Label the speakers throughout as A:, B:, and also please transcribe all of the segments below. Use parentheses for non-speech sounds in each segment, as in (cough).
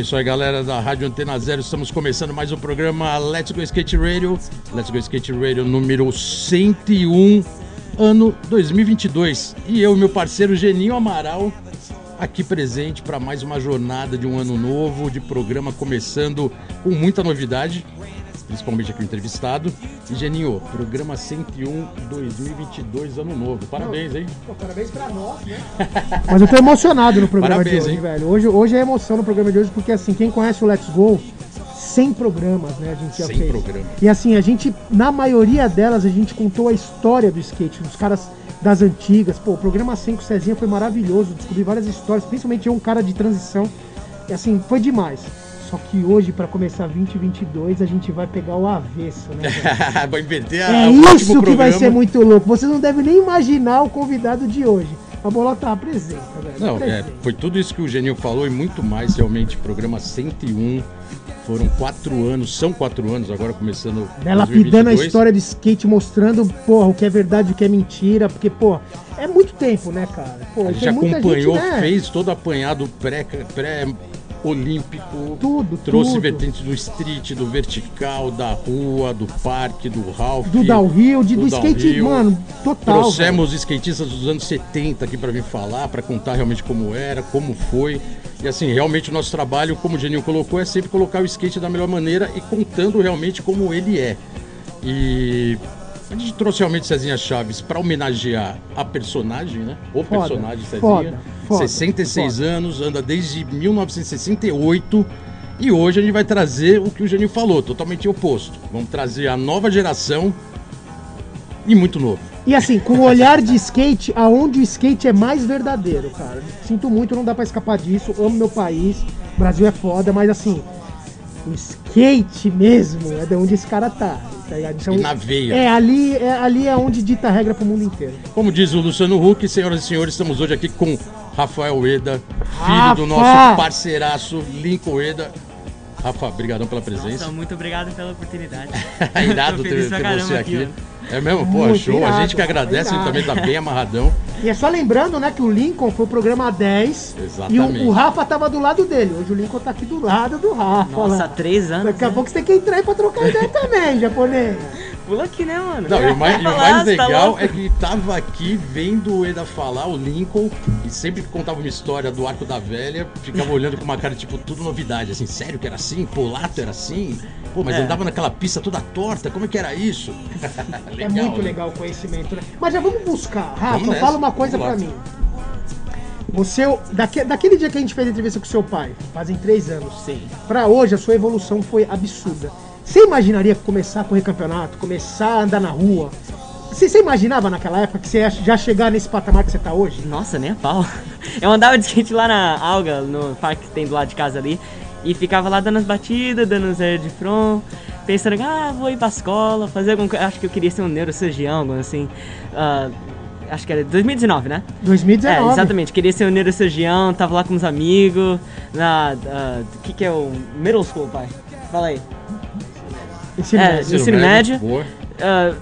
A: É isso aí, galera da Rádio Antena Zero. Estamos começando mais um programa Let's Go Skate Radio. Let's Go Skate Radio número 101, ano 2022. E eu meu parceiro Geninho Amaral aqui presente para mais uma jornada de um ano novo, de programa começando com muita novidade, principalmente aqui o entrevistado. E Geninho, programa 101 2022, ano novo. Parabéns, hein?
B: Pô, parabéns pra nós, né? (laughs) Mas eu tô emocionado no programa
A: Parabéns,
B: de hoje,
A: hein?
B: velho. Hoje, hoje é emoção no programa de hoje, porque assim, quem conhece o Let's Go, 100 programas, né? A gente já
A: 100
B: fez.
A: programas.
B: E assim, a gente, na maioria delas, a gente contou a história do skate, dos caras das antigas. Pô, o programa 100 com o Cezinha foi maravilhoso, descobri várias histórias, principalmente eu, um cara de transição. E assim, foi demais. Só que hoje, pra começar 2022, a gente vai pegar o avesso, né? (laughs)
A: Vai inverter a,
B: É isso que vai
A: programa.
B: ser muito louco. Vocês não devem nem imaginar o convidado de hoje. A Bolota apresenta, velho.
A: Não, é, foi tudo isso que o Geninho falou e muito mais, realmente. Programa 101. Foram quatro anos, são quatro anos agora, começando.
B: Né, lapidando a
A: 2022.
B: história do skate, mostrando, porra, o que é verdade e o que é mentira. Porque, pô, é muito tempo, né, cara? Pô,
A: A gente acompanhou,
B: gente, né?
A: fez todo apanhado pré- pré-olímpico.
B: Tudo,
A: Trouxe
B: tudo.
A: vertentes do street, do vertical, da rua, do parque, do Ralph.
B: Do downhill, de, do,
A: do
B: skate,
A: downhill.
B: mano, total.
A: Trouxemos skatistas dos anos 70 aqui para vir falar, para contar realmente como era, como foi. E assim, realmente o nosso trabalho, como o Geninho colocou, é sempre colocar o skate da melhor maneira e contando realmente como ele é. E a gente trouxe realmente Cezinha Chaves para homenagear a personagem, né? O
B: Foda,
A: personagem Cezinha.
B: foda, foda,
A: 66 anos, anda desde 1968. E hoje a gente vai trazer o que o Geninho falou, totalmente oposto. Vamos trazer a nova geração e muito novo.
B: E assim, com o olhar de skate, aonde o skate é mais verdadeiro, cara. Sinto muito, não dá pra escapar disso. Amo meu país, o Brasil é foda, mas assim, o skate mesmo é de onde esse cara tá. Tá ligado? Então,
A: E na veia.
B: É, ali é, ali é onde dita a regra pro mundo inteiro.
A: Como diz o Luciano Huck, senhoras e senhores, estamos hoje aqui com Rafael Eda, filho
B: Rafa!
A: do nosso parceiraço Lincoln Eda. Rafa, obrigadão pela presença.
C: Nossa, muito obrigado pela oportunidade.
A: É (laughs) irado ter, ter você aqui.
C: aqui,
A: é mesmo? Pô,
B: Muito
A: show. a
B: irado,
A: gente que agradece, ele
B: irado.
A: também tá bem amarradão.
B: E é só lembrando, né, que o Lincoln foi o programa 10
A: Exatamente.
B: e o, o Rafa tava do lado dele. Hoje o Lincoln tá aqui do lado do Rafa.
C: Nossa,
B: lá.
C: três anos.
B: Daqui a
C: né?
B: pouco você tem que entrar aí pra trocar ideia (laughs) também, japonês.
C: Pula aqui, né, mano?
A: Não, e o mais, e o mais
C: tá
A: legal é que tava aqui vendo o Eda falar, o Lincoln, e sempre que contava uma história do Arco da Velha, ficava olhando com uma cara, tipo, tudo novidade. Assim, sério que era assim? Polato era assim? Pô, mas
C: É.
A: andava naquela pista toda torta, como é que era isso? (laughs)
B: é muito
A: né?
B: legal o conhecimento, né? Mas já vamos buscar. Rafa, fala uma coisa
A: lá.
B: mim. Você, daque- daquele dia que a gente fez a entrevista com seu pai, fazem três anos,
C: Sim.
B: pra hoje a sua evolução foi absurda. Você imaginaria começar a correr campeonato, começar a andar na rua? Você, você imaginava naquela época que você ia já chegar nesse patamar que você tá hoje?
C: Nossa, nem a pau. (laughs) Eu andava de skate lá na Alga, no parque que tem do lado de casa ali, e ficava lá dando as batidas, dando os air de front, pensando, ah, vou ir pra escola, fazer alguma coisa. Acho que eu queria ser um neurocirurgião, algo assim. Ah, acho que era 2019, né?
B: 2019.
C: É, exatamente. Queria ser um neurocirurgião, tava lá com uns amigos, na... O que que é o middle school, pai? Fala aí.
B: Ensino
C: É,
B: médio.
C: ensino médio. Ah,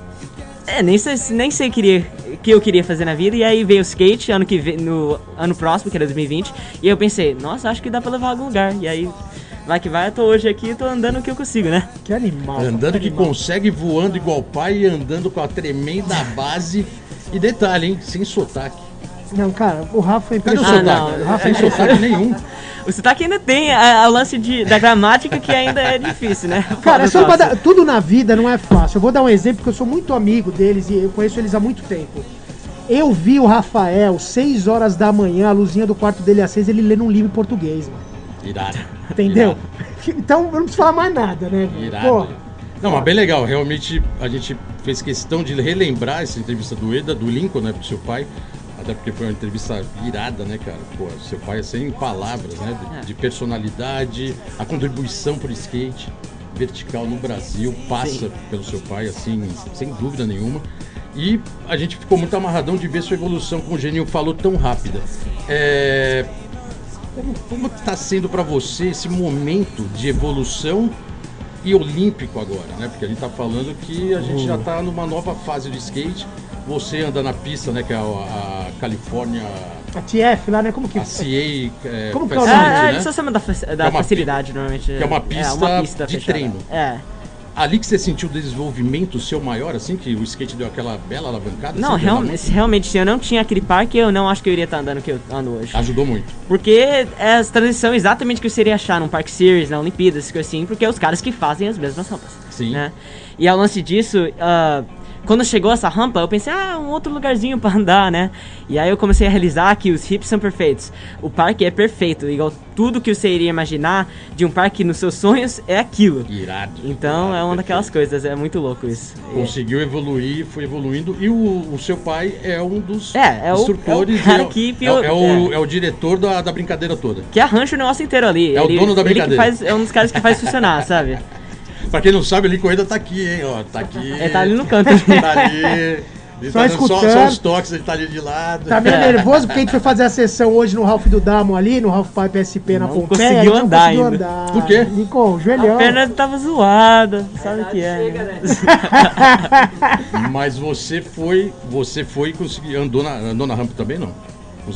C: é, nem sei, nem sei queria, o que eu queria fazer na vida. E aí veio o skate ano que vem, no ano próximo, que era 2020. E eu pensei, nossa, acho que dá pra levar a algum lugar. E aí, vai que vai, eu tô hoje aqui tô andando o que eu consigo, né?
B: Que animal.
A: Andando que
B: animal.
A: consegue, voando igual pai e andando com a tremenda base. E detalhe, hein? Sem sotaque.
B: Não, cara, o Rafa é
A: Cadê o
B: impressionante.
C: Ah,
A: sotaque?
C: não.
B: O Rafa
A: Sem
B: é
A: sotaque nenhum.
C: O sotaque ainda tem a- a- o lance de, da gramática que ainda é difícil, né?
B: Cara, é dar- tudo na vida não é fácil. Eu vou dar um exemplo porque eu sou muito amigo deles e eu conheço eles há muito tempo. Eu vi o Rafael, 6 horas da manhã, a luzinha do quarto dele acesa, ele lendo um livro em português, mano.
A: Irado.
B: Entendeu?
A: Irado.
B: Então eu não preciso falar mais nada, né?
A: Irado.
B: Pô,
A: Não, mas bem legal. Realmente a gente fez questão de relembrar essa entrevista do Eda, do Lincoln, né, pro seu pai. até porque foi uma entrevista virada, né, cara? Pô, seu pai é sem palavras, né? De,
C: É.
A: de personalidade, a contribuição pro skate vertical no Brasil passa
C: Sim.
A: pelo seu pai, assim, sem dúvida nenhuma. E a gente ficou muito amarradão de ver sua evolução, como o Geninho falou, tão rápida. É, como, como está sendo para você esse momento de evolução e olímpico agora, né? Porque a gente tá falando que a gente já tá numa nova fase de skate. Você anda na pista, né? Que é a, a California,
B: A TF lá, né? Como que
A: a CA é,
B: Como que é o nome?
C: Ah,
A: né?
C: eles só chamam da, da
A: é uma
C: facilidade, normalmente.
A: que é uma pista de
C: fechada.
A: treino.
C: É.
A: Ali que você sentiu o desenvolvimento seu maior, assim, que o skate deu aquela bela alavancada?
C: Não,
A: assim,
C: real-
A: treinamento?
C: realmente, se eu não tinha aquele parque, eu não acho que eu iria estar andando que eu ando hoje.
A: Ajudou muito.
C: Porque é a transição exatamente que você iria achar num Park Series, na Olimpíadas, assim, porque é os caras que fazem as mesmas rampas.
A: Sim.
C: Né? E ao lance disso, ah, quando chegou essa rampa, eu pensei, ah, um outro lugarzinho pra andar, né? E aí eu comecei a realizar que os hips são perfeitos. O parque é perfeito, igual tudo que você iria imaginar de um parque nos seus sonhos é aquilo.
A: Irado.
C: Então
A: irado,
C: é uma daquelas
A: perfeito.
C: coisas, é muito louco isso.
A: Conseguiu evoluir, foi evoluindo. E o, o seu pai é um dos
C: É, é o-
A: instrutores.
C: é o cara
A: e
C: que
A: é,
C: pior-
A: é, o,
C: é.
A: é o diretor da, da brincadeira toda.
C: Que arranja o negócio inteiro ali.
A: É o dono da
C: ele
A: brincadeira.
C: faz, é um dos caras que faz funcionar, sabe? (laughs)
A: Pra quem não sabe, o Lincoln ainda tá aqui, hein? Ó, tá aqui.
C: Ele tá ali no canto.
A: Tá ali. Ele
B: Só
A: tá dando só,
B: escutando.
A: só os toques, ele tá ali de lado.
B: Tá meio nervoso porque a gente foi fazer a sessão hoje no Ralph do Damo ali, no Ralph Pipe SP na
C: Não
B: Pompeia.
C: conseguiu
B: não
C: andar
B: conseguiu
C: ainda.
B: andar.
A: Por quê?
B: Lincoln, joelhão.
C: A perna tava zoada, sabe o que é? né? (laughs)
A: Mas você foi. Você foi e conseguiu. Andou na, andou na rampa também, não?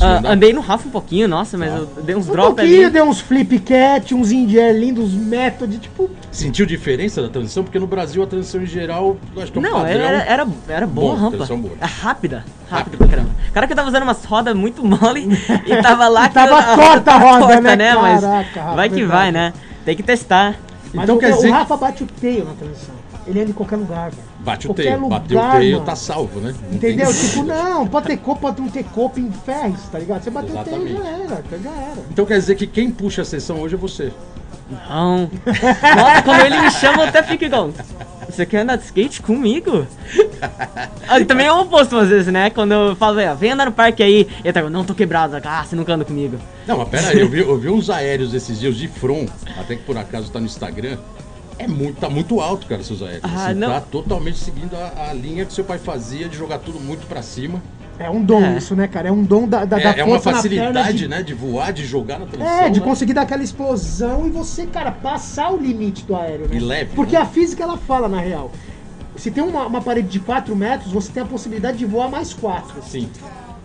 C: Ah,
A: andar?
C: andei no Rafa um pouquinho, nossa, mas eu dei uns
B: Um
C: drops
B: pouquinho,
C: ali.
B: deu uns flip cat, uns indie lindos, métodos, tipo...
A: Sentiu diferença da transição? Porque no Brasil a transição em geral, acho que é um
C: Não,
A: padrão.
C: era, era, era boa
A: Bom,
C: a rampa.
A: transição boa.
C: É rápida, rápida pra caramba. Cara que eu tava usando umas rodas muito mole (laughs) e tava lá que
B: Tava
C: a
B: torta a roda, (laughs) né?
C: Mas
B: Caraca,
C: vai que
B: verdade.
C: vai, né? Tem que testar.
B: Mas
A: Então
B: o,
A: quer
B: o
A: dizer-
B: Rafa bate o teio na transição. Ele anda em qualquer lugar, velho.
A: Bate o teio. Bateu o teio,
B: mano.
A: tá salvo, né? Não
B: Entendeu?
A: tem-
B: Tipo, não, pode ter copo, pode não ter copo em ferros, tá ligado? Você bateu o teio, já era, já era.
A: Então quer dizer que quem puxa a sessão hoje é você.
C: Não. Nossa, quando ele me chama, eu até fico igual. Você quer andar de skate comigo? Ah, também é o oposto às vezes, né? Quando eu falo, "É, vem andar no parque aí, ele tá, não tô quebrado, ah, você nunca anda comigo.
A: Não, mas pera aí, eu vi, eu vi uns aéreos esses dias de front, até que por acaso tá no Instagram. É muito, tá muito alto, cara, seus aéreos.
C: Ah,
A: Assim,
C: não.
A: Tá totalmente seguindo a, a linha que seu pai fazia de jogar tudo muito pra cima.
B: É um dom
C: É.
B: isso, né, cara? É um dom da, da, da
A: É, é uma facilidade,
B: de-
A: né? De voar, de jogar na transição.
B: É, de
A: né?
B: conseguir dar aquela explosão e você, cara, passar o limite do aéreo, né?
A: E leve,
B: Porque
A: né?
B: a física, ela fala, na real. Se tem uma, uma parede de 4 metros, você tem a possibilidade de voar mais 4.
A: Sim,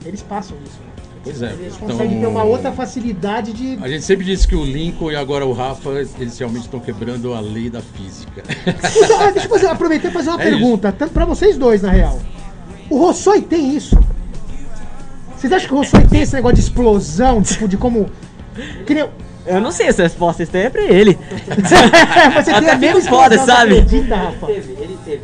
B: Eles passam isso. né?
A: Pois é.
B: Eles
A: Então,
B: conseguem ter uma outra facilidade de...
A: A gente sempre disse que o Lincoln e agora o Rafa, eles realmente estão quebrando a lei da física.
B: Então, deixa eu fazer, aproveitar e fazer uma
A: É
B: pergunta, tanto pra vocês dois, na real. O Rossoi tem isso? Vocês acham que o Rossoi tem esse negócio de explosão, tipo, de como... Que nem...
C: Eu não sei essa resposta, isso é pra ele.
B: Mas (laughs) você tem a mesma
C: foda, sabe?
B: você acredita, Rafa?
C: ele teve.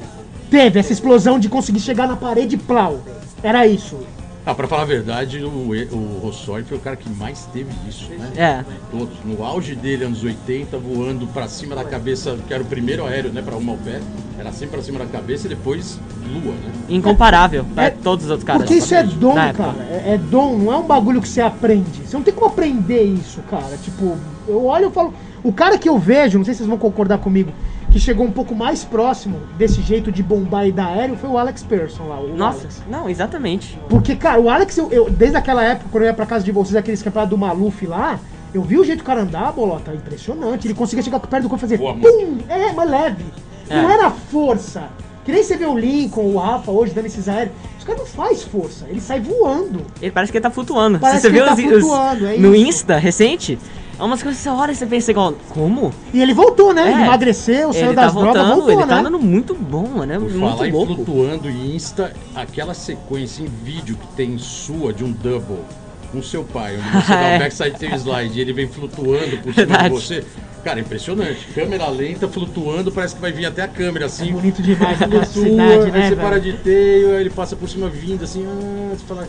B: Teve essa explosão de conseguir chegar na parede plau. Era isso.
A: Ah, pra falar a verdade, o, o foi o cara que mais teve isso, né?
C: É.
A: Todos. No auge dele, anos 80, voando pra cima da cabeça, que era o primeiro aéreo, né? Pra arrumar o pé. Era sempre pra cima da cabeça e depois lua, né?
C: Incomparável pra
B: É,
C: todos os outros caras.
B: Porque isso é dom, cara. É, é dom, não é um bagulho que você aprende. Você não tem como aprender isso, cara. Tipo, eu olho e falo. O cara que eu vejo, não sei se vocês vão concordar comigo, que chegou um pouco mais próximo desse jeito de bombar e dar aéreo foi o Alex Persson lá. O
C: Nossa,
B: Alex.
C: não, exatamente.
B: Porque, cara, o Alex, eu, eu- desde aquela época, quando eu ia pra casa de vocês, aqueles campeonatos do Maluf lá, eu vi o jeito que o cara andar, bolota, impressionante. Ele conseguia chegar perto do corpo e fazer
A: Voa
B: pum! É, mas leve. Não
C: É.
B: era força. Que nem você vê o Lincoln, o Rafa hoje dando esses aéreos. Os caras não faz força, ele sai voando.
C: Ele parece que ele tá flutuando.
B: Parece
C: você
B: que
C: vê
B: ele tá
C: os, os-
B: flutuando, é
C: no. Insta recente, umas coisas que você olha e você pensa igual, como?
B: E ele voltou, né?
C: É.
B: Ele emagreceu, saiu
C: ele
B: das
C: tá
B: drogas,
C: voltando,
B: voltou,
C: ele
B: né?
C: tá andando muito bom, mano. É
A: Por
C: muito
A: falar em
C: louco.
A: flutuando e Insta, aquela sequência em vídeo que tem sua de um double com seu pai, onde você dá (laughs)
C: É.
A: o backside tail slide e ele vem flutuando por cima
C: Verdade.
A: de você. Cara, impressionante. Câmera lenta, flutuando, parece que vai vir até a câmera assim.
B: É bonito demais (laughs)
A: Flutua,
B: velocidade,
A: aí
B: né,
A: você para
B: velho?
A: de teio, aí ele passa por cima vindo assim, ah, você fala,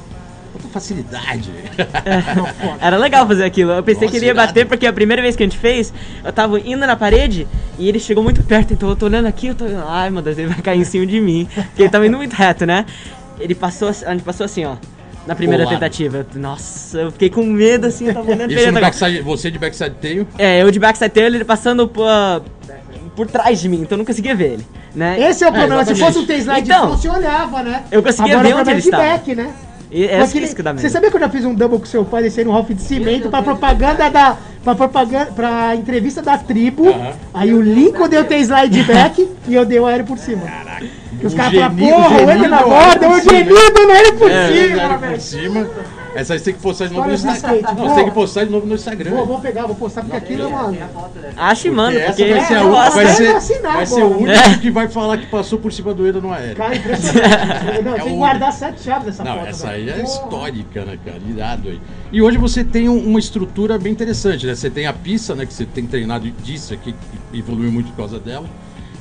A: facilidade. (laughs)
B: Foda.
C: Era legal fazer aquilo. Eu pensei
A: Nossa,
C: que ele ia
A: irado.
C: bater, porque a primeira vez que a gente fez, eu tava indo na parede e ele chegou muito perto, então eu tô olhando aqui, eu tô. Ai meu Deus, ele vai cair em cima de mim. Porque ele tava indo muito reto, né? Ele passou, assim- a gente passou assim, ó. Na primeira tentativa. Nossa, eu fiquei com medo assim, eu tava olhando pra
A: Isso
C: ele.
A: no
C: agora.
A: backside, você de backside tail.
C: É, eu de backside tail, ele passando por, por trás de mim, então eu não conseguia ver ele, né?
B: Esse é o problema. Se
A: exatamente.
B: fosse um T-slide,
C: Então,
B: você olhava, né?
C: eu conseguia
B: Agora
C: ver
B: é
C: onde ele estava.
B: back, né?
C: E é
B: Aquele-
C: isso que dá
B: Você
C: medo.
B: sabia que eu já fiz um double com seu pai descendo um Ralph de cimento pra propaganda da. Pra propaganda. pra entrevista da tribo.
A: Aham.
B: Aí o Lincoln deu T-slide back e eu dei o aéreo por cima. Caraca. E os
A: O
B: caras falaram, porra, o Ender na
A: deu
B: borda,
A: aéreo
B: o genido dando aéreo por
A: É,
B: cima,
A: era
B: velho.
A: por cima. Essa aí você tem que postar de novo no Instagram. Não, você tem que postar de novo no Instagram.
B: Vou, vou pegar, vou postar porque aquilo é uma.
C: Ache, mano,
A: essa
C: porque
A: vai ser, a, vai ser,
B: assinar
A: vai ser o único
C: É.
A: que vai falar que passou por cima do Eda no aéreo.
B: Cara, impressionante. (laughs) Não,
A: É
B: tem que
A: o-
B: guardar sete chaves dessa
A: Não,
B: foto.
A: essa aí é histórica, né, cara? Irado aí. E hoje você tem um- uma estrutura bem interessante, né? Você tem a pista, né? Que você tem treinado disso aqui, que evoluiu muito por causa dela.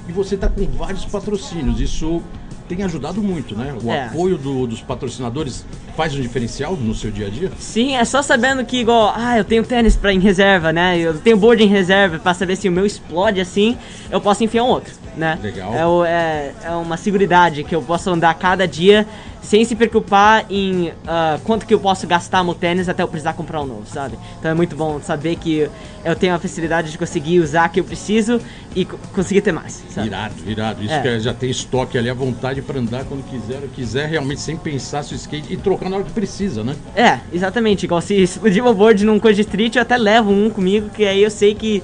A: E você tá com vários patrocínios. Isso tem ajudado muito, né? O
C: É.
A: apoio do- dos patrocinadores faz um diferencial no seu dia a dia?
C: Sim, é só sabendo que igual, ah, eu tenho tênis pra, em reserva, né? Eu tenho board em reserva pra saber se o meu explode assim, eu posso enfiar um outro, né?
A: Legal.
C: É, o- é, é uma seguridade que eu posso andar cada dia sem se preocupar em ah, quanto que eu posso gastar no tênis até eu precisar comprar um novo, sabe? Então é muito bom saber que eu tenho a facilidade de conseguir usar o que eu preciso e co- conseguir ter mais, sabe?
A: Irado, irado. Isso
C: É.
A: que é- já tem estoque ali à vontade para andar quando quiser, quiser realmente sem pensar se o skate e trocar na hora que precisa, né?
C: É, exatamente. Igual se explodir meu board num coisa de street, eu até levo um comigo, que aí eu sei que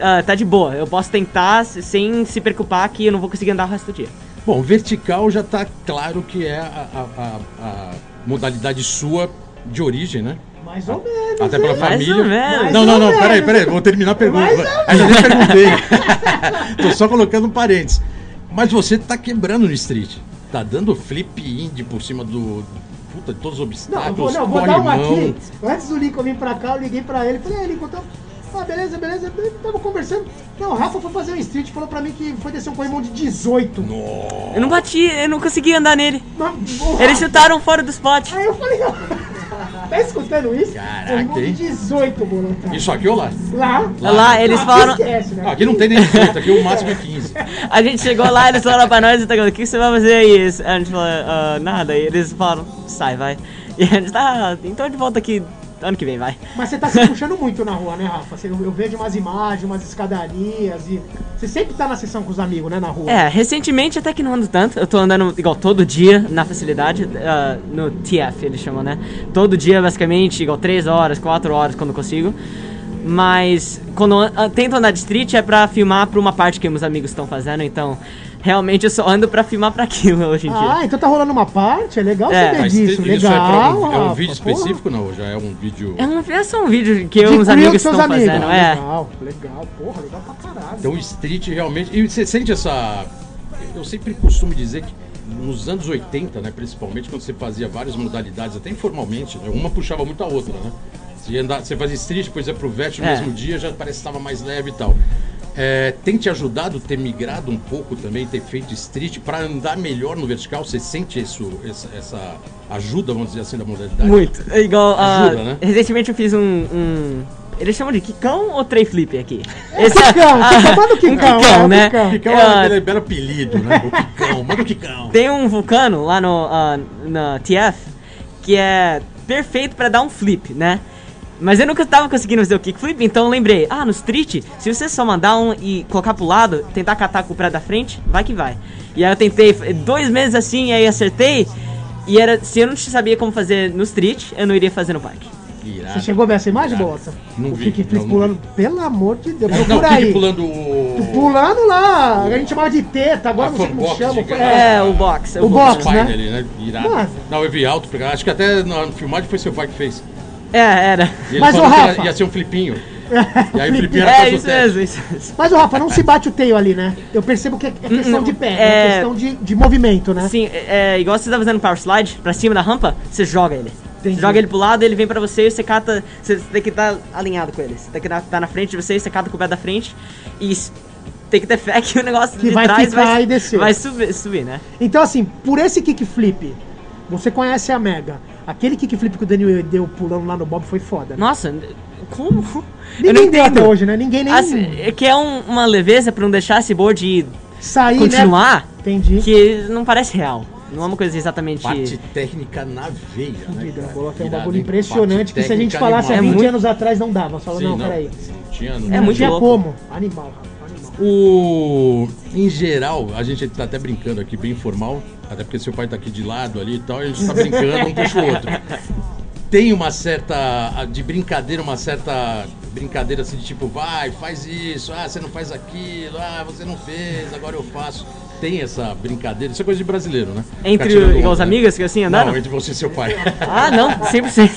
C: ah, tá de boa. Eu posso tentar sem se preocupar que eu não vou conseguir andar o resto do dia.
A: Bom, vertical já tá claro que é a, a- a- a modalidade sua de origem, né?
B: Mais ou menos.
A: Até pela
B: hein?
A: Família.
C: ou menos.
B: Mais
A: Não, não, não, peraí, peraí, vou terminar a pergunta.
B: Mais ou
A: Ainda nem perguntei. Tô só colocando um parênteses. Mas você tá quebrando no street. Tá dando flip indie por cima do. Puta, de todos os
B: Não, eu
A: obstáculos,
B: vou, não, vou dar uma aqui. Antes do Lincoln vir pra cá, eu liguei pra ele. Falei, é, Lincoln, então. Ah, beleza, beleza. Tava conversando. Não, o Rafa foi fazer um street falou pra mim que foi descer um corrimão de 18.
A: Nossa.
C: Eu não bati, eu não consegui andar nele. Eles chutaram fora do spot.
B: Aí eu falei, não. tá escutando isso?
A: Caraca, hein?
B: 18, bolão. cara.
A: Isso aqui ou lá?
B: Lá.
C: Lá, eles
B: Aqui
C: falaram.
B: Esquece, né?
A: Ah, aqui não tem nem 18, aqui o máximo é 15. (laughs)
C: A gente chegou lá, eles falaram pra nós, então, o que você vai fazer aí? A gente falou, "Ah, nada. E eles falaram, sai, vai. E a gente tá, então de volta aqui ano que vem, vai.
B: Mas você tá se puxando muito na rua, né, Rafa? Você- Eu vejo umas imagens, umas escadarias e. Você sempre tá na sessão com os amigos, né, na rua?
C: É, recentemente até que não ando tanto. Eu tô andando igual todo dia na facilidade, ah, no TF eles chamam, né? Todo dia, basicamente, igual 3 horas, 4 horas quando consigo. Mas quando eu an- tento andar de street é pra filmar pra uma parte que meus amigos estão fazendo, então realmente eu só ando pra filmar pra aquilo hoje em dia.
B: Ah, então tá rolando uma parte? É legal
C: É,
B: saber disso.
A: isso é,
B: legal.
A: pra um, é um
B: Rafa,
A: vídeo
B: porra.
A: específico, não? Já é um vídeo.
C: É, um, é só um vídeo que eu e uns amigos estão
B: amigos.
C: fazendo,
B: Ah,
C: é.
B: Legal, legal. Porra, legal pra caralho.
A: Então, street realmente. E você sente essa. Eu sempre costumo dizer que nos anos 80, né, principalmente, quando você fazia várias modalidades, até informalmente, né, uma puxava muito a outra, né? Você, ia andar, você fazia street, depois ia pro vest no
C: É.
A: mesmo dia, já parece que estava mais leve e tal. É, tem te ajudado ter migrado um pouco também, ter feito street para andar melhor no vertical? Você sente isso, essa, essa ajuda, vamos dizer assim, da modalidade?
C: Muito. É igual. ah,
A: Ajuda, né?
C: Recentemente eu fiz um. um- Eles chamam de quicão ou tray flip aqui? Esse (laughs)
B: Quicão, quicão, manda o
C: um
B: quicão,
C: quicão,
B: é, o
C: né?
B: quicão.
A: Kikão
C: Ah,
A: é aquele belo apelido, né? O Kikão, manda o Kikão.
C: Tem um vulcano lá no ah, na TF que é perfeito pra dar um flip, né? Mas eu nunca tava conseguindo fazer o kickflip, então eu lembrei, ah, no street, se você só mandar um e colocar pro lado, tentar catar com o pé da frente, vai que vai. E aí eu tentei dois meses assim, aí acertei, e era, se eu não sabia como fazer no street, eu não iria fazer no parque.
A: Irado.
B: Você chegou a ver essa imagem. Bolsa?
A: Não
B: o
A: vi,
B: kickflip
A: não, não
B: pulando.
A: vi.
B: Pelo amor de Deus,
A: Não,
B: procura
A: o
B: aí.
A: Pulando o.
B: Pulando lá, a gente chamava de teta, agora
A: A
B: não sei como chama. É,
C: É, o box.
B: O box,
C: vulcano.
B: né?
A: Ali, né? Irado. Não, eu vi alto, porque acho que até na filmagem foi seu pai que fez.
C: É, era.
A: E ele
B: Mas,
A: falou que
B: Rafa-
A: era- ia ser um flipinho. (laughs) E aí o flipinho era
C: É, isso mesmo, isso mesmo.
B: Mas o Rafa, não se bate o teio ali, né? Eu percebo que é é questão
C: não,
B: de pé,
C: é-
B: é questão de, de movimento, né?
C: Sim, é, é igual você tá fazendo power slide pra cima da rampa, você joga ele.
B: Entendi.
C: Você joga ele pro lado, ele vem pra você e você cata. Você tem que estar alinhado com ele. Você tem que estar na frente de você, você cata com o pé da frente e tem que ter fé que o negócio
B: Que
C: de
B: vai
C: trás
B: ficar
C: vai,
B: e descer.
C: vai subir, subir, né?
B: Então, assim, por esse kickflip, você conhece a Mega. Aquele kickflip que o Daniel deu pulando lá no Bob foi foda. Né?
C: Nossa, como?
B: Ninguém deu até hoje, né? Ninguém nem
C: Assim, é que é um- uma leveza pra não deixar esse board
B: sair,
C: continuar,
B: né? Entendi.
C: que não parece real. Não é uma coisa exatamente.
A: Parte técnica na veia, né?
B: Tem um bagulho impressionante que se a gente falasse há
A: animal.
B: 20
C: muito-
B: anos atrás não dava. Fala,
A: Sim,
B: não, peraí.
A: Não tinha, não
C: É
B: Não
C: muito
B: tinha
C: louco.
B: como. Animal, Rafa, animal.
A: O... Em geral, a gente tá até brincando aqui, bem informal, até porque seu pai tá aqui de lado ali e tal, e a gente tá brincando um puxa o outro. Tem uma certa. de brincadeira, uma certa brincadeira assim de tipo, vai, faz isso, ah, você não faz aquilo, ah, você não fez, agora eu faço. Tem essa brincadeira, isso é coisa de brasileiro, né?
C: Entre o- igual
A: né?
C: amigos que assim andaram?
A: Não, entre você e seu pai.
C: Ah, não, 100%.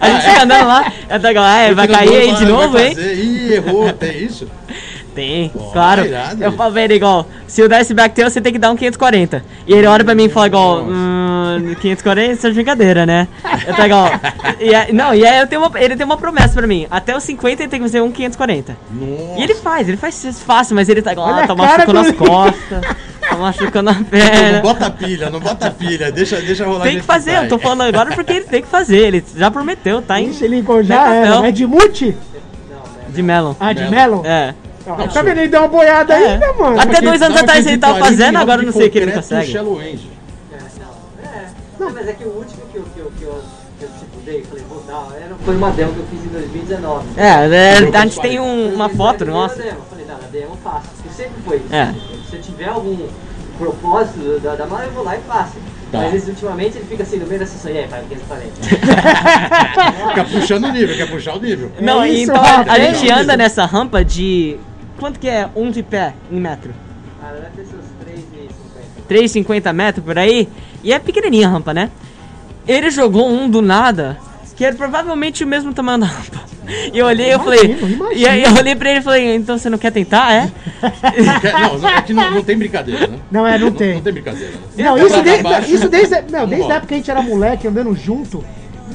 C: A gente fica andando lá, eu tô igual, ah, vai cair aí de novo, hein?
A: Ih, errou, tem isso?
C: Tem, claro.
A: irado.
C: Eu falo pra ele igual, se eu dar esse back tail, você tem que dar um 540. E ele olha pra mim e fala igual, hum, 540, isso é brincadeira, né? Eu tô igual, e aí- não, e aí eu tenho uma, ele tem uma promessa pra mim, até os 50 ele tem que fazer um 540.
A: Nossa.
C: E ele faz, ele faz fácil, mas ele tá igual, ah, tá machucando
B: do-
C: as costas, tá machucando a
A: Não
C: perna.
A: bota pilha, não bota pilha, deixa, deixa rolar
C: Tem que fazer, eu tô falando agora porque ele tem que fazer, ele já prometeu, tá
B: Ixi, já
C: Tem
B: era.
C: papel.
B: É de multi?
C: de melon.
B: Ah, de
A: Melon.
B: melon?
C: É.
B: Ah,
A: Não,
B: tá vendo? Ele deu uma boiada
C: É.
B: ainda, mano.
C: Até dois anos
A: dava
C: atrás ele tava fazendo, agora eu não sei o que ele consegue.
A: Shallow End.
D: Não, mas é que o último que eu, que eu, que eu, que eu tipo, dei, falei, vou dar, era, foi uma demo que eu fiz em 2019.
C: É, é, a gente tem um- uma foto,
D: a
C: nossa.
D: Demo. Eu falei, não, na demo eu faço. Porque sempre foi isso.
C: É.
D: Se eu tiver algum propósito da, da mala, eu vou lá e faço.
A: Tá.
D: Mas esse, ultimamente ele fica assim, no meio da sessão, e aí, pai, o que eu falei? (laughs)
A: Fica puxando o nível, quer puxar o nível.
C: Não,
B: É isso,
C: então
B: Rafa,
C: a
A: é
C: gente anda nessa rampa de. Quanto que é um de pé em metro?
D: Ah, deve ter seus 3,50.
C: 3,50 metros por aí? E é pequenininha a rampa, né? Ele jogou um do nada, que era provavelmente o mesmo tamanho da rampa. E eu olhei e eu falei. E aí eu olhei pra ele e falei, então você não quer tentar, é?
A: Quer- (laughs) Não, não, aqui não, não tem brincadeira, né?
B: Não, é, não tem.
A: Não tem brincadeira. né?
B: Não,
A: Pra
B: isso desde, isso desde, meu,
A: não
B: desde a época que a gente era moleque andando junto,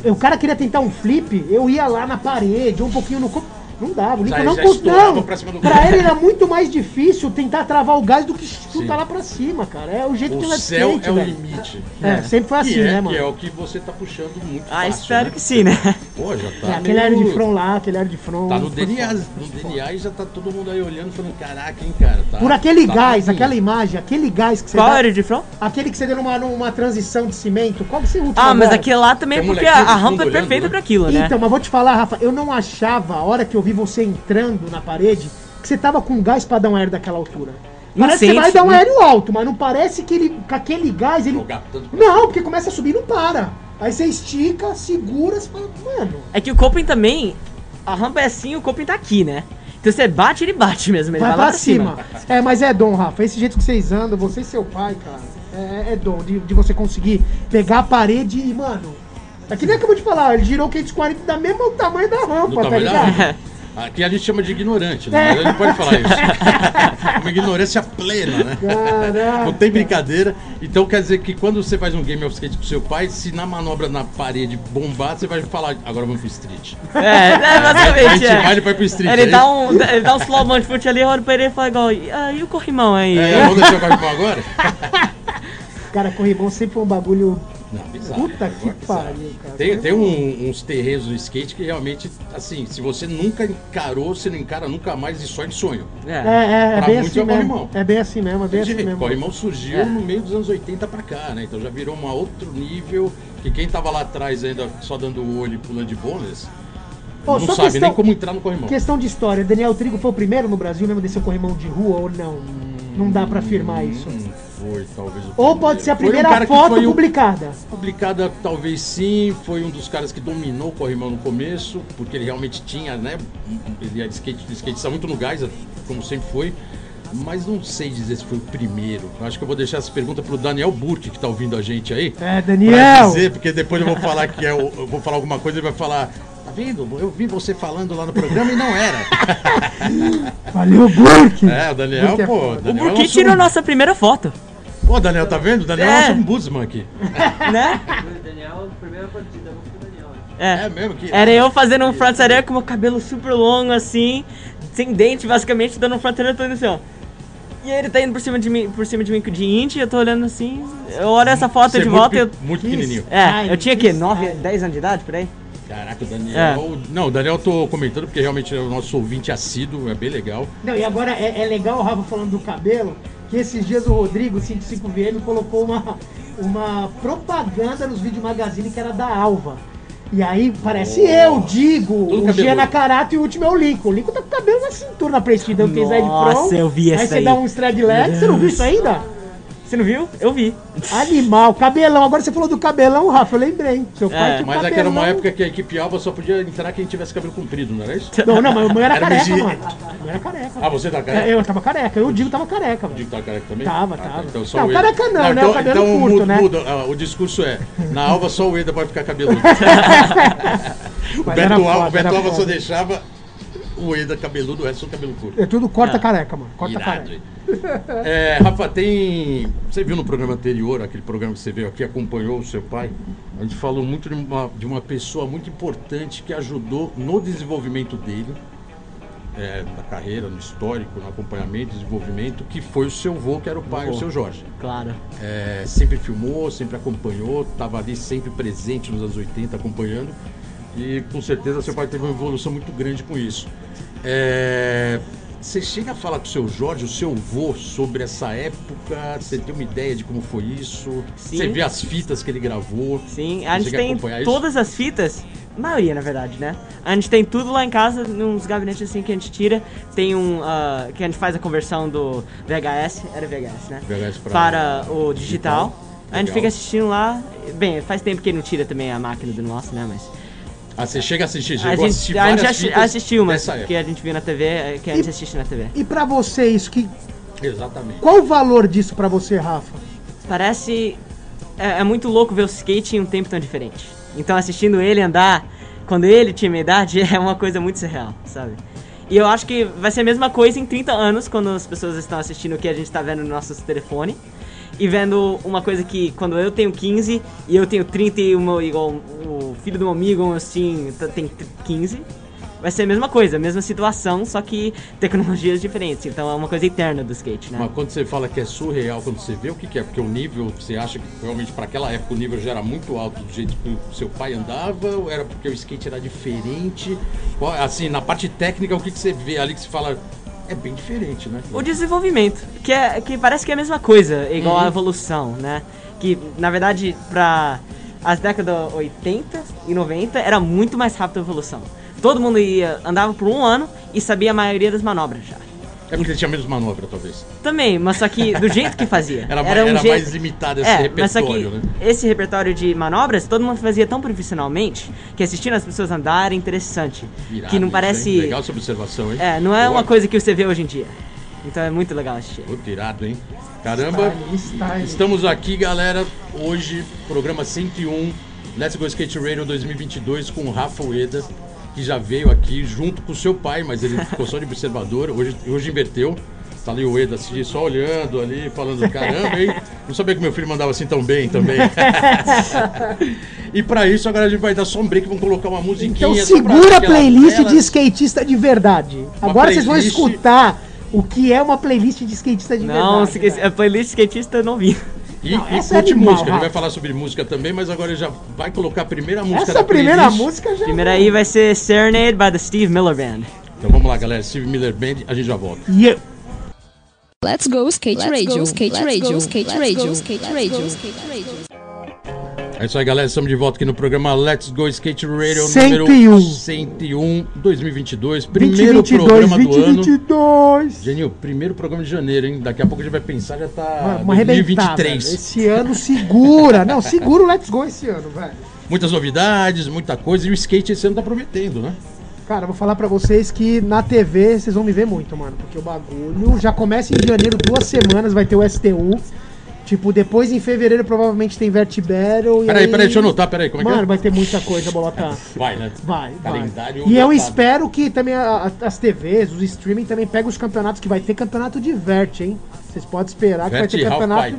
B: o cara queria tentar um flip, eu ia lá na parede, um pouquinho no corpo. Não dava, o Lincoln
A: Já-
B: não
A: já
B: cons-
A: estourava
B: Não,
A: pra cima do
B: pra
A: gol.
B: ele era muito mais difícil tentar travar o gás do que
A: Sim.
B: chutar lá pra cima, cara. É o jeito que
A: O
B: ela é
A: céu
B: skate,
A: é o
B: velho.
A: limite.
B: É, sempre foi assim,
A: que é,
B: né,
A: Que é
B: mano?
A: o que você tá puxando muito
C: Ah,
A: fácil,
C: espero
A: né?
C: que sim, né?
A: Pô, já tá
B: É, aquele
A: meio-
B: de front lá, aquele de front.
A: Tá no DNA, no DNA e já tá todo mundo aí olhando falando, caraca, hein, cara. Tá,
B: Por aquele
A: tá
B: gás,
A: ruim.
B: aquela imagem, aquele gás que você
C: Qual
B: dá,
C: era de front?
B: aquele que você deu numa, numa transição de cimento, qual que você último
C: Ah, mas aquele lá também é porque a, rampa é perfeita
A: olhando,
C: pra
A: né?
C: aquilo, né?
B: Então, mas vou te falar, Rafa, eu não achava, a hora que eu vi você entrando na parede, que você tava com gás pra dar um aéreo daquela altura. Parece que você vai dar um aéreo alto, mas não parece que ele, com aquele gás, ele...
A: Pra-
B: Não, porque começa a subir e não para. Aí você estica, segura, você fala, mano...
C: É que o Coping também, a rampa é assim o Coping tá aqui, né? Então você bate, ele bate mesmo, ele
B: Vai
C: vai, lá
B: pra cima. É, mas é dom, Rafa. Esse jeito que vocês andam, você e seu pai, cara, é, é dom de, de você conseguir pegar a parede e, mano. É que nem acabou de falar, ele girou o 540 da mesmo tamanho da rampa,
A: Do
B: tá ligado? (laughs)
A: Aqui a gente chama de ignorante, né? Ele não pode falar isso. (laughs) Uma ignorância plena, né?
B: Caraca.
A: Não tem brincadeira. Então quer dizer que quando você faz um game of skate com seu pai, se na manobra na parede bombar, você vai falar, agora vamos pro street.
C: É, é
A: A
C: basicamente,
A: gente
C: é.
A: vai, ele vai pro street.
C: Ele
A: é
C: dá um, ele dá um slow motion foot ali, eu olho pra ele e falo igual, e, ah, e o corrimão aí?
A: É, vamos deixar o corrimão agora? (laughs)
B: Cara, corrimão sempre foi um bagulho. Puta que
A: Bizarro.
B: pariu, cara.
A: Tem, tem um- uns terrenos no skate que realmente, assim, se você nunca encarou, você não encara nunca mais e só de sonho.
B: É,
C: É.
B: é, é
A: Pra
B: bem assim
A: é
B: mesmo.
A: corrimão.
B: É bem assim mesmo, é bem assim mesmo.
A: Corrimão surgiu
C: É.
A: no meio dos anos 80 pra cá, né? Então já virou um outro nível que quem tava lá atrás ainda só dando o olho e pulando de
B: Pô,
A: não
B: só
A: sabe
B: questão-
A: nem como entrar no corrimão.
B: Questão de história, Daniel Trigo foi o primeiro no Brasil mesmo desse corrimão de rua ou não? Não dá pra afirmar isso.
A: Hum, foi, talvez. o
B: Ou
A: primeiro.
B: pode ser a
A: um
B: primeira
A: que
B: foto
A: foi o-
B: publicada.
A: Publicada talvez sim, foi um dos caras que dominou o corrimão no começo, porque ele realmente tinha, né? Ele é de skate, de skate está muito no gás, como sempre foi. Mas não sei dizer se foi o primeiro. Acho que eu vou deixar essa pergunta pro Daniel Burke, que tá ouvindo a gente aí.
B: É,
A: Pra
B: Daniel!
A: dizer, porque depois eu vou falar que é o, eu vou falar alguma coisa, ele vai falar. Eu vi você falando lá no programa e não era. (laughs)
B: Valeu, Burke!
A: É, o Daniel,
B: Burke é
A: pô.
B: foda.
C: O
A: Daniel é
C: Burki
A: nosso-
C: tirou nossa primeira foto,
A: Pô, Daniel, tá vendo? O Daniel é,
C: É.
A: nosso ombudsman aqui. (laughs)
C: né?
D: O Daniel, primeira partida, Daniel.
C: É.
A: É mesmo que.
C: Era eu fazendo um front areia com meu cabelo super longo assim, sem dente, basicamente, dando um front areia todo assim, ó. E ele tá indo por cima de mim, por cima de mim de int, e eu tô olhando assim, eu olho essa foto
A: Você é
C: de
A: muito
C: volta e
A: pe-
C: eu...
A: Muito pequenininho.
C: É,
B: Ai,
C: eu tinha o quê?
B: que
C: 9,
B: saio.
C: 10 anos de idade, por aí?
A: Caraca, o Daniel. Não, o Daniel eu tô comentando porque realmente é o nosso ouvinte assíduo, é bem legal.
B: Não, e agora é, é legal o Rafa falando do cabelo, que esses dias o Rodrigo, 55VN, colocou uma, uma propaganda nos vídeo magazine que era da Alva. E aí parece eu, digo,
A: Tudo
B: o. Gia Nakarato e o último é o Lincoln. O Lincoln tá com o cabelo na cintura na prestida, que Zé de
C: Nossa,
B: Pro.
C: eu vi
B: Aí
C: essa
B: você
C: aí.
B: dá um strag leg, você não viu isso ainda?
C: Você não viu? Eu vi.
B: Animal, cabelão. Agora você falou do cabelão, Rafa, eu lembrei. Seu pai
C: É,
B: tinha
A: Mas aquela era uma época que a equipe Alba só podia entrar quem tivesse cabelo comprido, não era isso?
B: Não, não, mas o meu era,
A: Era
B: careca,
A: vigília.
B: mano. Era careca.
A: Ah, você tá
B: É,
A: careca?
B: eu tava careca. Eu digo tava careca,
A: O
B: velho.
A: Digo tá careca também?
B: Tava,
A: Ah,
B: tava.
A: Então só
B: Não,
A: o Eda.
B: careca não, né? O cabelo
A: então
B: curto,
A: muda,
B: né?
A: muda. Ah, o discurso é, na Alva só o Eda pode ficar cabeludo. (laughs) o Beto
B: foda,
A: Beto Alva só deixava o Eda cabeludo, o resto só cabelo curto.
B: É tudo corta
C: Ah.
B: careca, mano. Corta
A: Irado,
B: careca.
A: É, Rafa, tem. Você viu no programa anterior, aquele programa que você veio aqui, acompanhou o seu pai? A gente falou muito de uma, de uma pessoa muito importante que ajudou no desenvolvimento dele, é, na carreira, no histórico, no acompanhamento, desenvolvimento, que foi o seu avô, que era o pai, o seu Jorge.
C: Claro.
A: É, sempre filmou, sempre acompanhou, estava ali sempre presente nos anos 80 acompanhando. E com certeza seu pai teve uma evolução muito grande com isso. É, você chega a falar com o seu Jorge, o seu avô, sobre essa época? Você tem uma ideia de como foi isso?
C: Sim.
A: Você vê as fitas que ele gravou?
C: Sim, a gente
A: a
C: tem
A: acompanhar isso?
C: todas as fitas, a maioria na verdade, né? A gente tem tudo lá em casa, nos gabinetes assim que a gente tira. Tem um. ah, que a gente faz a conversão do VHS, era VHS, né?
A: VHS pra-
C: para o digital. A gente
A: Legal.
C: fica assistindo lá. Bem, faz tempo que ele não tira também a máquina do nosso, né? Mas.
A: Ah, você chega a assistir,
C: A
A: chegou a assistir
C: gente, a gente assi-
A: fitas
C: assistiu, mas que a gente viu na TV, é, que a gente assiste na TV.
B: E pra você, isso que.
A: Exatamente.
B: Qual o valor disso pra você, Rafa?
C: Parece. É, é muito louco ver o skate em um tempo tão diferente. Então, assistindo ele andar, quando ele tinha minha idade, (laughs) é uma coisa muito surreal, sabe? E eu acho que vai ser a mesma coisa em 30 anos, quando as pessoas estão assistindo o que a gente tá vendo no nosso telefone. E vendo uma coisa que quando eu tenho 15 e eu tenho 30 e o, meu, igual, o filho do meu amigo, assim, tem 15. Vai ser a mesma coisa, a mesma situação, só que tecnologias diferentes. Então é uma coisa eterna do skate, né?
A: Mas quando você fala que é surreal, quando você vê o que, que é, porque o nível, você acha que realmente para aquela época o nível já era muito alto do jeito que o seu pai andava, ou era porque o skate era diferente? Assim, na parte técnica, o que, que você vê ali que você fala, é bem diferente, né?
C: O desenvolvimento, que, é, que parece que é a mesma coisa, igual
A: Uhum.
C: a evolução, né? Que, na verdade, pra as décadas 80 e 90, era muito mais rápido a evolução. Todo mundo ia, andava por um ano e sabia a maioria das manobras já.
A: É porque tinha menos manobra, talvez.
C: Também, mas só que do jeito que fazia. (laughs)
A: Era, mais,
C: um
A: era
C: jeito-
A: mais limitado esse
C: é, mas só que
A: repertório, né?
C: esse repertório de manobras, todo mundo fazia tão profissionalmente que assistindo as pessoas andar é interessante.
A: Irado
C: que não parece.
A: hein? Legal essa observação, hein?
C: É, não é
A: Boa.
C: uma coisa que você vê hoje em dia. Então é muito legal assistir.
A: Puta, irado, hein? Caramba,
B: Style.
A: estamos aqui, galera, hoje, programa 101, Let's Go Skate Radio 2022 com o Rafa Ueda, que já veio aqui junto com o seu pai, mas ele ficou só de observador, hoje, hoje inverteu. Tá ali o Ueda assim, só olhando ali, falando, caramba, hein? Não sabia que meu filho mandava assim tão bem também. (laughs) e pra isso, agora a gente vai dar só um break, vamos colocar uma musiquinha.
B: Então segura a playlist
A: bela-
B: de skatista de verdade. Agora vocês vão
A: playlist-
B: escutar o que é uma playlist de skatista de
C: Não,
B: verdade. velho.
C: a playlist skatista eu não vi.
A: E,
B: Não,
A: e
B: é
A: curte
B: animal,
A: música, a gente
B: Rafa.
A: vai falar sobre música também, mas agora já vai colocar a primeira música
B: Essa
A: da
B: primeira
A: playlist.
B: música já.
C: Primeiro aí vai ser Serenade by the Steve Miller Band.
A: Então vamos lá, galera. Steve Miller Band, a gente já volta.
B: Yeah.
E: Let's go skate radio, skate radio, skate radio, skate radio, skate radio.
A: É isso aí, galera. Estamos de volta aqui no programa Let's Go Skate Radio
B: 101.
A: número 101 2022. Primeiro
B: 2022,
A: programa do ano.
B: 2022.
A: Genil, primeiro programa de janeiro, hein? Daqui a pouco a gente vai pensar, já tá
B: arrebentar, velho.
A: 2023.
B: Esse ano segura. Não, segura o Let's Go esse ano, velho.
A: Muitas novidades, muita coisa. E o skate esse ano tá prometendo, né?
B: Cara, eu vou falar pra vocês que na TV vocês vão me ver muito, mano. Porque o bagulho já começa em janeiro, duas semanas, vai ter o STU. Tipo, depois em fevereiro provavelmente tem Vert Battle. e
A: Peraí,
B: aí-
A: peraí, deixa eu anotar, peraí, como é que
B: Mano,
A: é?
B: vai ter muita coisa, bolota. (laughs)
A: Vai, né?
B: Vai, vai.
A: Calendário
B: E eu espero que também a- a- as TVs, os streaming também peguem os campeonatos, que vai ter campeonato de Vert, hein? Vocês podem esperar que vai
A: Vert
B: ter campeonato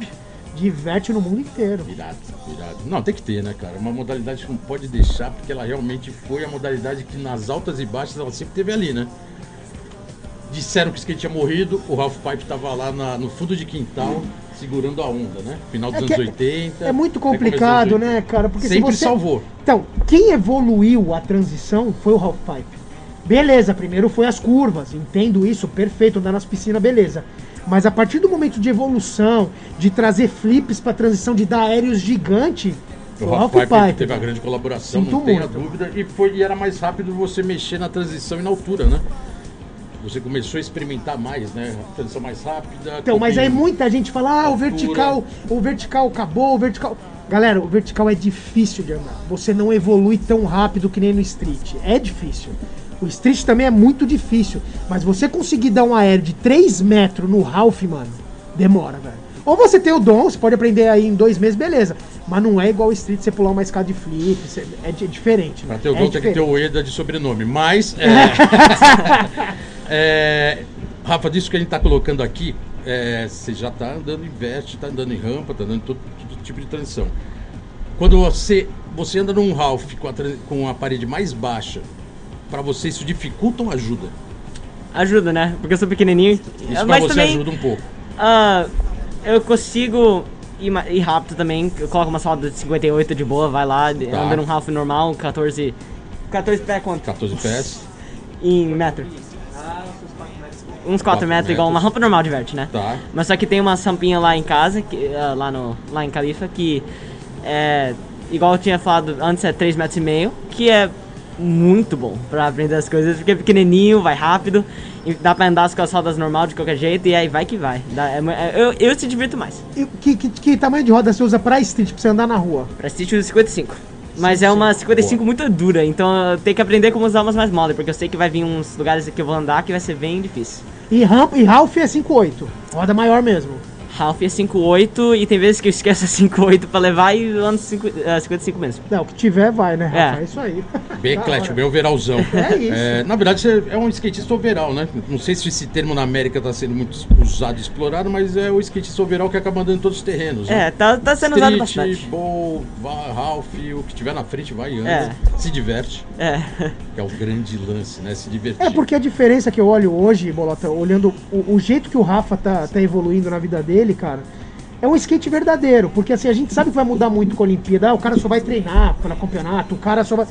B: de Vert no mundo inteiro.
A: Irado, irado. Não, tem que ter, né, cara? Uma modalidade que não pode deixar, porque ela realmente foi a modalidade que nas altas e baixas ela sempre teve ali, né? Disseram que o skate tinha morrido, o Ralph Pipe tava lá na- no fundo de quintal, segurando a onda, né? Final dos
B: É
A: anos
B: que é-
A: 80.
B: É muito complicado,
A: 80.
B: né, cara? Porque
A: Sempre
B: se você...
A: salvou.
B: Então, quem evoluiu a transição foi o Half Pipe. Beleza, primeiro foi as curvas, entendo isso, perfeito, andar nas piscinas, beleza. Mas a partir do momento de evolução, de trazer flips pra transição, de dar aéreos gigante,
A: O
B: foi
A: Ralph Piper
B: Piper.
A: teve a grande colaboração,
B: Sinto
A: não tenha
B: muito.
A: dúvida. E, foi, e era mais rápido você mexer na transição e na altura, né? Você começou a experimentar mais, né? A transição mais rápida.
B: Então, mas aí muita gente fala, ah, o vertical, o vertical acabou, o vertical. Galera, o vertical é difícil de andar. Você não evolui tão rápido que nem no street. É difícil. O street também é muito difícil. Mas você conseguir dar um aéreo de 3 metros no Ralph, mano, demora, velho. Ou você tem o dom, você pode aprender aí em dois meses, beleza. Mas não é igual o street, você pular uma escada de flip, você- é, di- diferente.
A: Pra
B: né?
A: ter o
B: é
A: dom tem que ter o EDA de sobrenome. Mas. (laughs) É, é, Rafa, disso que a gente tá colocando aqui, é, você já tá andando em veste, tá andando em rampa, tá andando em todo, todo tipo de transição. Quando você, você anda num Ralph com a, com a parede mais baixa, pra você isso dificulta ou ajuda?
C: Ajuda, né? Porque eu sou pequenininho.
A: Isso pra
C: mas
A: você
C: também,
A: ajuda um pouco.
C: ah, eu consigo ir, ir rápido também. Eu coloco uma salda de 58 de boa, vai lá,
A: Tá.
C: anda num Ralph normal, 14. 14 pé quanto?
A: 14 pés.
C: Em metro. Uns 4
A: Quatro
C: metros, igual uma
A: metros.
C: rampa normal de verte, né?
A: Tá.
C: Mas só que tem uma rampinha lá em casa, que, ah, lá, no, lá em Califa, que é. Igual eu tinha falado antes, é 3 metros e meio, que é muito bom pra aprender as coisas, porque é pequenininho, vai rápido, e dá pra andar com as rodas normal de qualquer jeito, e aí vai que vai. Dá- é é- eu, eu se divirto mais.
B: E que, que, que tamanho de roda você usa pra street, pra você andar na rua?
C: Pra Stitch eu uso 55. Mas é uma 55 muito dura, então eu tenho que aprender como usar umas mais mole, porque eu sei que vai vir uns lugares que eu vou andar que vai ser bem difícil.
B: E, rampa, e Ralph é 5.8. Roda maior mesmo.
C: Ralph é 58 e tem vezes que eu esqueço a 58 pra levar e eu ando 5, ah, 55 mesmo.
B: Não, o que tiver vai, né, Rafa?
C: É.
B: É, isso aí.
A: Bem (laughs) eclético, bem overallzão.
B: É isso.
A: na verdade, você é um skatista overall, né? Não sei se esse termo na América está sendo muito usado e explorado, mas é o skatista overall que acaba andando em todos os terrenos. né?
C: É, tá, tá sendo usado
A: Street,
C: bastante.
A: bowl, Ralph, o que tiver na frente vai e anda.
C: É.
A: Se diverte,
C: É.
A: que é o grande lance, né? Se divertir.
B: É porque a diferença que eu olho hoje, Bolota, olhando o, o jeito que o Rafa tá, tá evoluindo na vida dele, cara, é um skate verdadeiro. Porque assim, a gente sabe que vai mudar muito com a Olimpíada. Ah, o cara só vai treinar para campeonato, o cara só vai.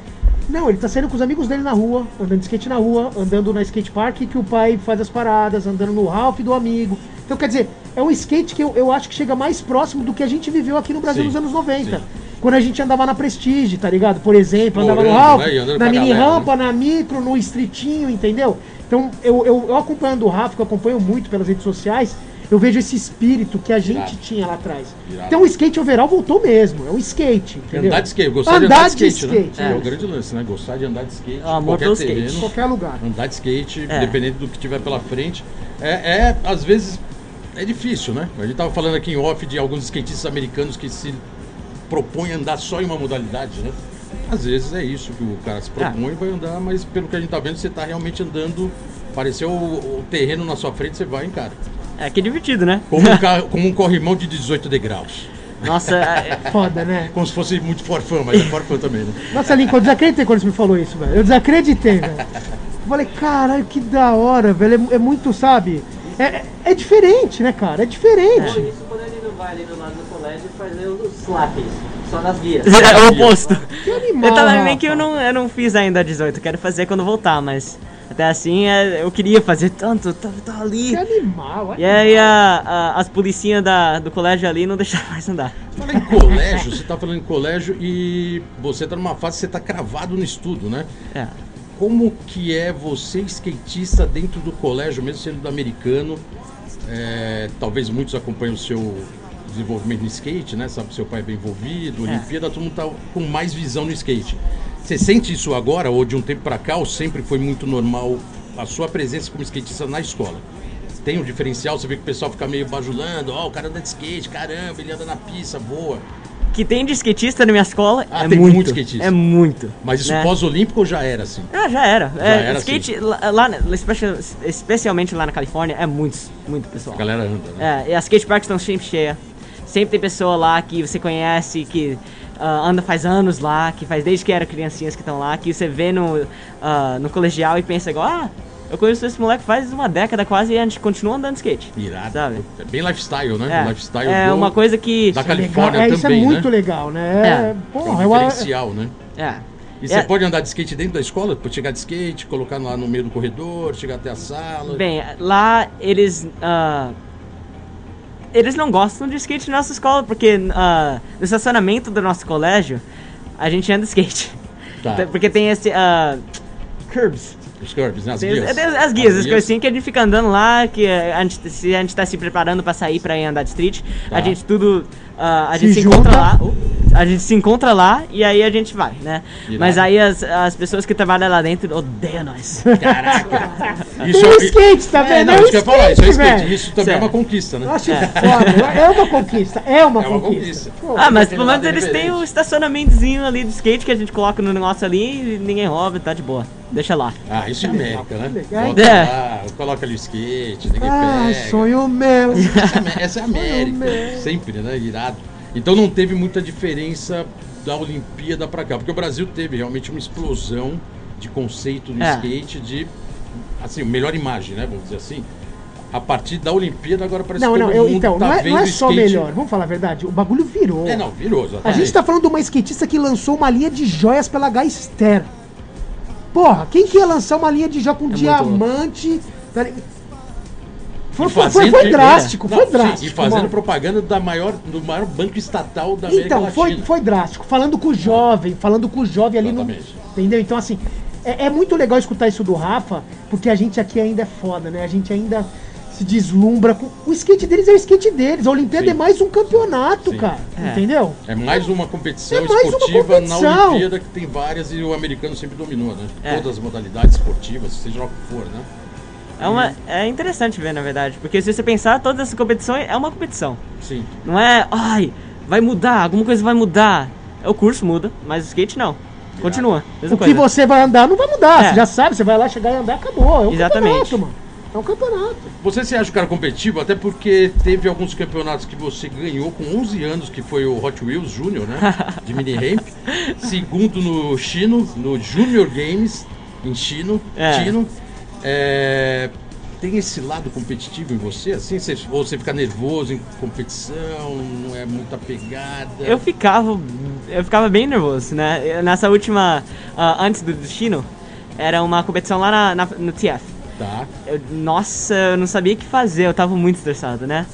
B: Não, ele tá saindo com os amigos dele na rua, andando de skate na rua, andando na skate park que o pai faz as paradas, andando no Ralph do amigo. Então, quer dizer, é um skate que eu, eu acho que chega mais próximo do que a gente viveu aqui no Brasil
A: Sim,
B: nos anos 90.
A: sim.
B: Quando a gente andava na Prestige, tá ligado? Por exemplo, andava no Ralph,
A: né?
B: Na mini
A: galera, né?
B: rampa, na micro, no estritinho, entendeu? Então, eu, eu, eu acompanhando o Rafa, que eu acompanho muito pelas redes sociais, eu vejo esse espírito que a gente
A: Irado.
B: tinha lá atrás.
A: Irado.
B: Então, o skate overall voltou mesmo, é um skate, entendeu?
A: Andar de skate, gostar de
B: Andar
A: andar de
B: de
A: skate, né?
B: skate,
A: É.
B: é.
A: o grande lance, né? Gostar de andar de skate,
C: amor
A: qualquer terreno.
C: skate.
B: Em qualquer lugar.
A: Andar de skate,
C: É.
A: dependendo do que tiver pela frente. É, é, às vezes, é difícil, né? A gente tava falando aqui em off de alguns skatistas americanos que se propõem a andar só em uma modalidade, né? Às vezes é isso que o cara se propõe e vai andar, mas pelo que a gente tá vendo, você tá realmente andando. Apareceu o, o terreno na sua frente, você vai em cara.
C: É que é divertido, né?
A: Como um, carro, (laughs) como um corrimão de 18 degraus.
C: Nossa, é- (laughs)
B: Foda, né?
A: Como se fosse muito forfã, mas é forfã também, né?
B: Nossa, Lincoln, eu desacreditei quando você me falou isso, velho. Eu desacreditei, velho. Eu falei, caralho, que da hora, velho. É, é muito, sabe? É, é- é diferente, né, cara? É diferente.
D: isso, quando ele não vai ali no lado do colégio, fazer os slaps, só nas vias. (laughs)
C: é o oposto.
B: Que animal,
C: Eu tava meio
B: Rafa.
C: que eu não, eu não fiz ainda 18, quero fazer quando voltar, mas até assim é, eu queria fazer tanto, tá, tá ali.
B: Que animal,
C: E aí a- a- as policinhas da, do colégio ali não deixaram (laughs) mais andar.
A: Fala em colégio, você tá falando em colégio e você tá numa fase que você tá cravado no estudo, né?
C: É.
A: Como que é você skatista dentro do colégio, mesmo sendo do americano? É, talvez muitos acompanhem o seu desenvolvimento no skate, né? Sabe que seu pai é bem envolvido,
C: É.
A: Olimpíada, todo mundo tá com mais visão no skate. Você sente isso agora ou de um tempo pra cá ou sempre foi muito normal a sua presença como skatista na escola? Tem um diferencial, você vê que o pessoal fica meio bajulando, ó, o cara anda de skate, caramba, ele anda na pista, voa.
C: Que tem de skatista na minha escola
A: Ah,
C: é
A: tem
C: muito.
A: muito skatista.
C: É muito.
A: Mas isso
C: né?
A: pós-olímpico já era assim?
C: Ah, já era. é,
A: era,
C: skate, lá, lá, especia- especialmente lá na Califórnia, é muito, muito pessoal.
A: A galera anda, né?
C: É, e as skate parks estão sempre cheias. Sempre tem pessoa lá que você conhece, que ah, anda faz anos lá, que faz desde que era criancinhas que estão lá, que você vê no, ah, no colegial e pensa igual, ah, eu conheço esse moleque faz uma década quase e a gente continua andando de skate.
A: Irado.
C: Sabe?
A: É bem lifestyle, né?
C: É,
A: lifestyle
C: é
A: do-
C: uma coisa que.
A: da
B: Isso é legal.
A: Califórnia
B: É, isso
A: também,
B: é muito
A: né?
B: legal, né?
C: É.
B: É,
A: É
B: porra,
A: um
B: eu acho.
A: diferencial, né?
C: É.
A: E você
C: É.
A: pode andar de skate dentro da escola? Pode chegar de skate, colocar lá no meio do corredor, chegar até a sala.
C: Bem, lá eles. ah, eles não gostam de skate na nossa escola, porque ah, no estacionamento do nosso colégio, a gente anda skate.
A: Tá.
C: Porque tem esse. ah, curbs.
A: Os curbs, né? As
C: Tem
A: guias.
C: as, as guias, as coisas assim que a gente fica andando lá, que a gente, se a gente tá se preparando pra sair pra ir andar de street,
A: Tá.
C: a gente tudo. ah, a
B: Se
C: gente se
B: junta.
C: encontra lá. uh, A gente se encontra lá e aí a gente vai, né?
A: Irado.
C: Mas aí as, as pessoas que trabalham lá dentro odeiam nós.
A: Caraca. (laughs)
B: Tem o skate, tá
A: É,
B: vendo?
A: não,
B: É o
A: isso que eu ia falar, isso é
B: skate,
A: skate.
B: velho.
A: Isso também é
C: Certo.
A: uma conquista, né?
B: Eu acho foda. É uma conquista. É uma
A: É uma
B: conquista.
A: conquista.
B: Pô,
C: Ah, mas pelo menos eles têm o estacionamentozinho ali de skate que a gente coloca no negócio ali e ninguém rouba, tá de boa. Deixa lá.
A: Ah, isso é América, né? Bota
C: É.
A: lá, coloca ali o skate, ninguém
B: Ai,
A: pega.
B: sonho meu.
A: Essa é é. América. Sempre, né? Irado. Então não teve muita diferença da Olimpíada pra cá, porque o Brasil teve realmente uma explosão de conceito no
C: É.
A: skate, de assim, melhor imagem, né? Vamos dizer assim. A partir da Olimpíada, agora parece
B: Não,
A: que
B: não,
A: todo
B: eu, então,
A: tá
B: não é, não é só
A: skate.
B: melhor. Vamos falar a verdade. O bagulho virou.
A: É, não, virou.
B: A
A: exatamente.
B: gente tá falando de uma skatista que lançou uma linha de joias pela Gaister. Porra, quem que ia lançar uma linha de joia com
C: muito
B: diamante? Foi, foi, foi, foi drástico,
A: Não,
B: foi
A: sim,
B: drástico.
A: e fazendo
B: mano.
A: propaganda da maior, do maior banco estatal da América
B: Então, foi,
A: Latina.
B: foi drástico. Falando com o jovem, falando com o jovem ali no.
A: Exatamente.
B: Entendeu? Então, assim, é, é muito legal escutar isso do Rafa, porque a gente aqui ainda é foda, né? A gente ainda se deslumbra com. O skate deles é o skate deles. A Olimpíada
A: Sim.
B: é mais um campeonato,
A: Sim.
B: cara.
C: É.
B: Entendeu?
A: É mais uma competição
B: É mais uma
A: esportiva na
B: competição.
A: Olimpíada que tem várias e o americano sempre dominou, né?
C: É.
A: Todas as modalidades esportivas, seja lá o que for, né?
C: É, uma, é interessante ver, na verdade, porque se você pensar, todas essas competições é uma competição.
A: Sim.
C: Não é, ai, vai mudar, alguma coisa vai mudar. O curso muda, mas o skate não. Continua. Mesma
B: O que
C: coisa.
B: você vai andar não vai mudar.
C: É.
B: Você já sabe, você vai lá chegar e andar, acabou. É um
C: Exatamente.
B: campeonato, mano. É um campeonato.
A: Você se acha o cara competitivo, até porque teve alguns campeonatos que você ganhou com 11 anos, que foi o Hot Wheels Junior, né? (laughs) De mini ramp. Segundo no Chino, no Junior Games, em Chino.
C: É.
A: Chino. É, Tem esse lado competitivo em você, assim? Você, ou você fica nervoso em competição, não é muita pegada?
C: Eu ficava, eu ficava bem nervoso, né? Nessa última, ah, antes do destino, era uma competição lá na, na- no TF.
A: Tá.
C: Eu- nossa, eu não sabia o que fazer, eu tava muito estressado, né?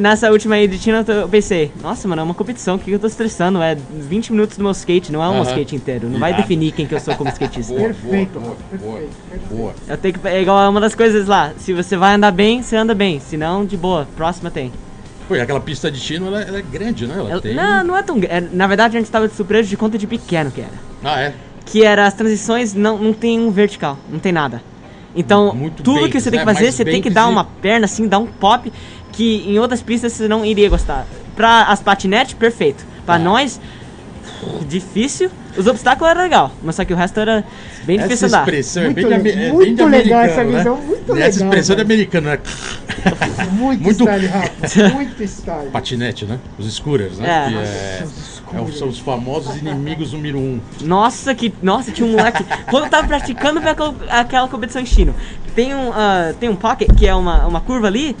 C: Nessa última aí de China, eu pensei, nossa, mano, é uma competição, o que eu tô estressando? É 20 minutos do meu skate, não é um
A: Aham.
C: skate inteiro. Não vai definir quem que eu sou como skatista.
A: Boa,
B: Perfeito,
A: boa,
B: perfeito,
A: boa,
B: perfeito.
A: boa.
C: Eu tenho que. É igual uma das coisas lá. Se você vai andar bem, você anda bem. Se não, de boa. Próxima tem.
A: Pô, e aquela pista de Chino, ela, ela é grande, né? Ela
C: Ela-
A: tem...
C: Não, não é tão. gra- é, Na verdade, a gente tava de surpresa de conta de pequeno que era.
A: Ah, é?
C: Que era as transições não, não tem um vertical, não tem nada. Então,
A: Muito
C: tudo
A: banks,
C: que você tem que
A: né?
C: fazer,
A: Mais
C: você tem que dar uma perna assim, dar um pop, que em outras pistas você não iria gostar. Pra as patinetes, perfeito. Pra
A: Tá.
C: nós, difícil. Os obstáculos eram legal, mas só que o resto era bem difícil
A: Essa
C: andar.
A: expressão é
B: Muito
A: bem
B: legal,
A: é
B: muito
A: bem de
B: legal essa
A: né?
B: visão, muito
A: Essa
B: legal,
A: expressão de
B: velho.
A: americano, né? (laughs)
B: Muito,
A: Muito-
B: style, Rafa. (laughs) Muito style.
A: Patinete, né? Os scooters, né?
C: É.
A: Que é- é são os famosos inimigos número um.
C: Nossa, que. Nossa, tinha um moleque. quando eu tava praticando foi aquela, aquela competição em Chino, tem um, ah, tem um pocket, que é uma, uma curva ali,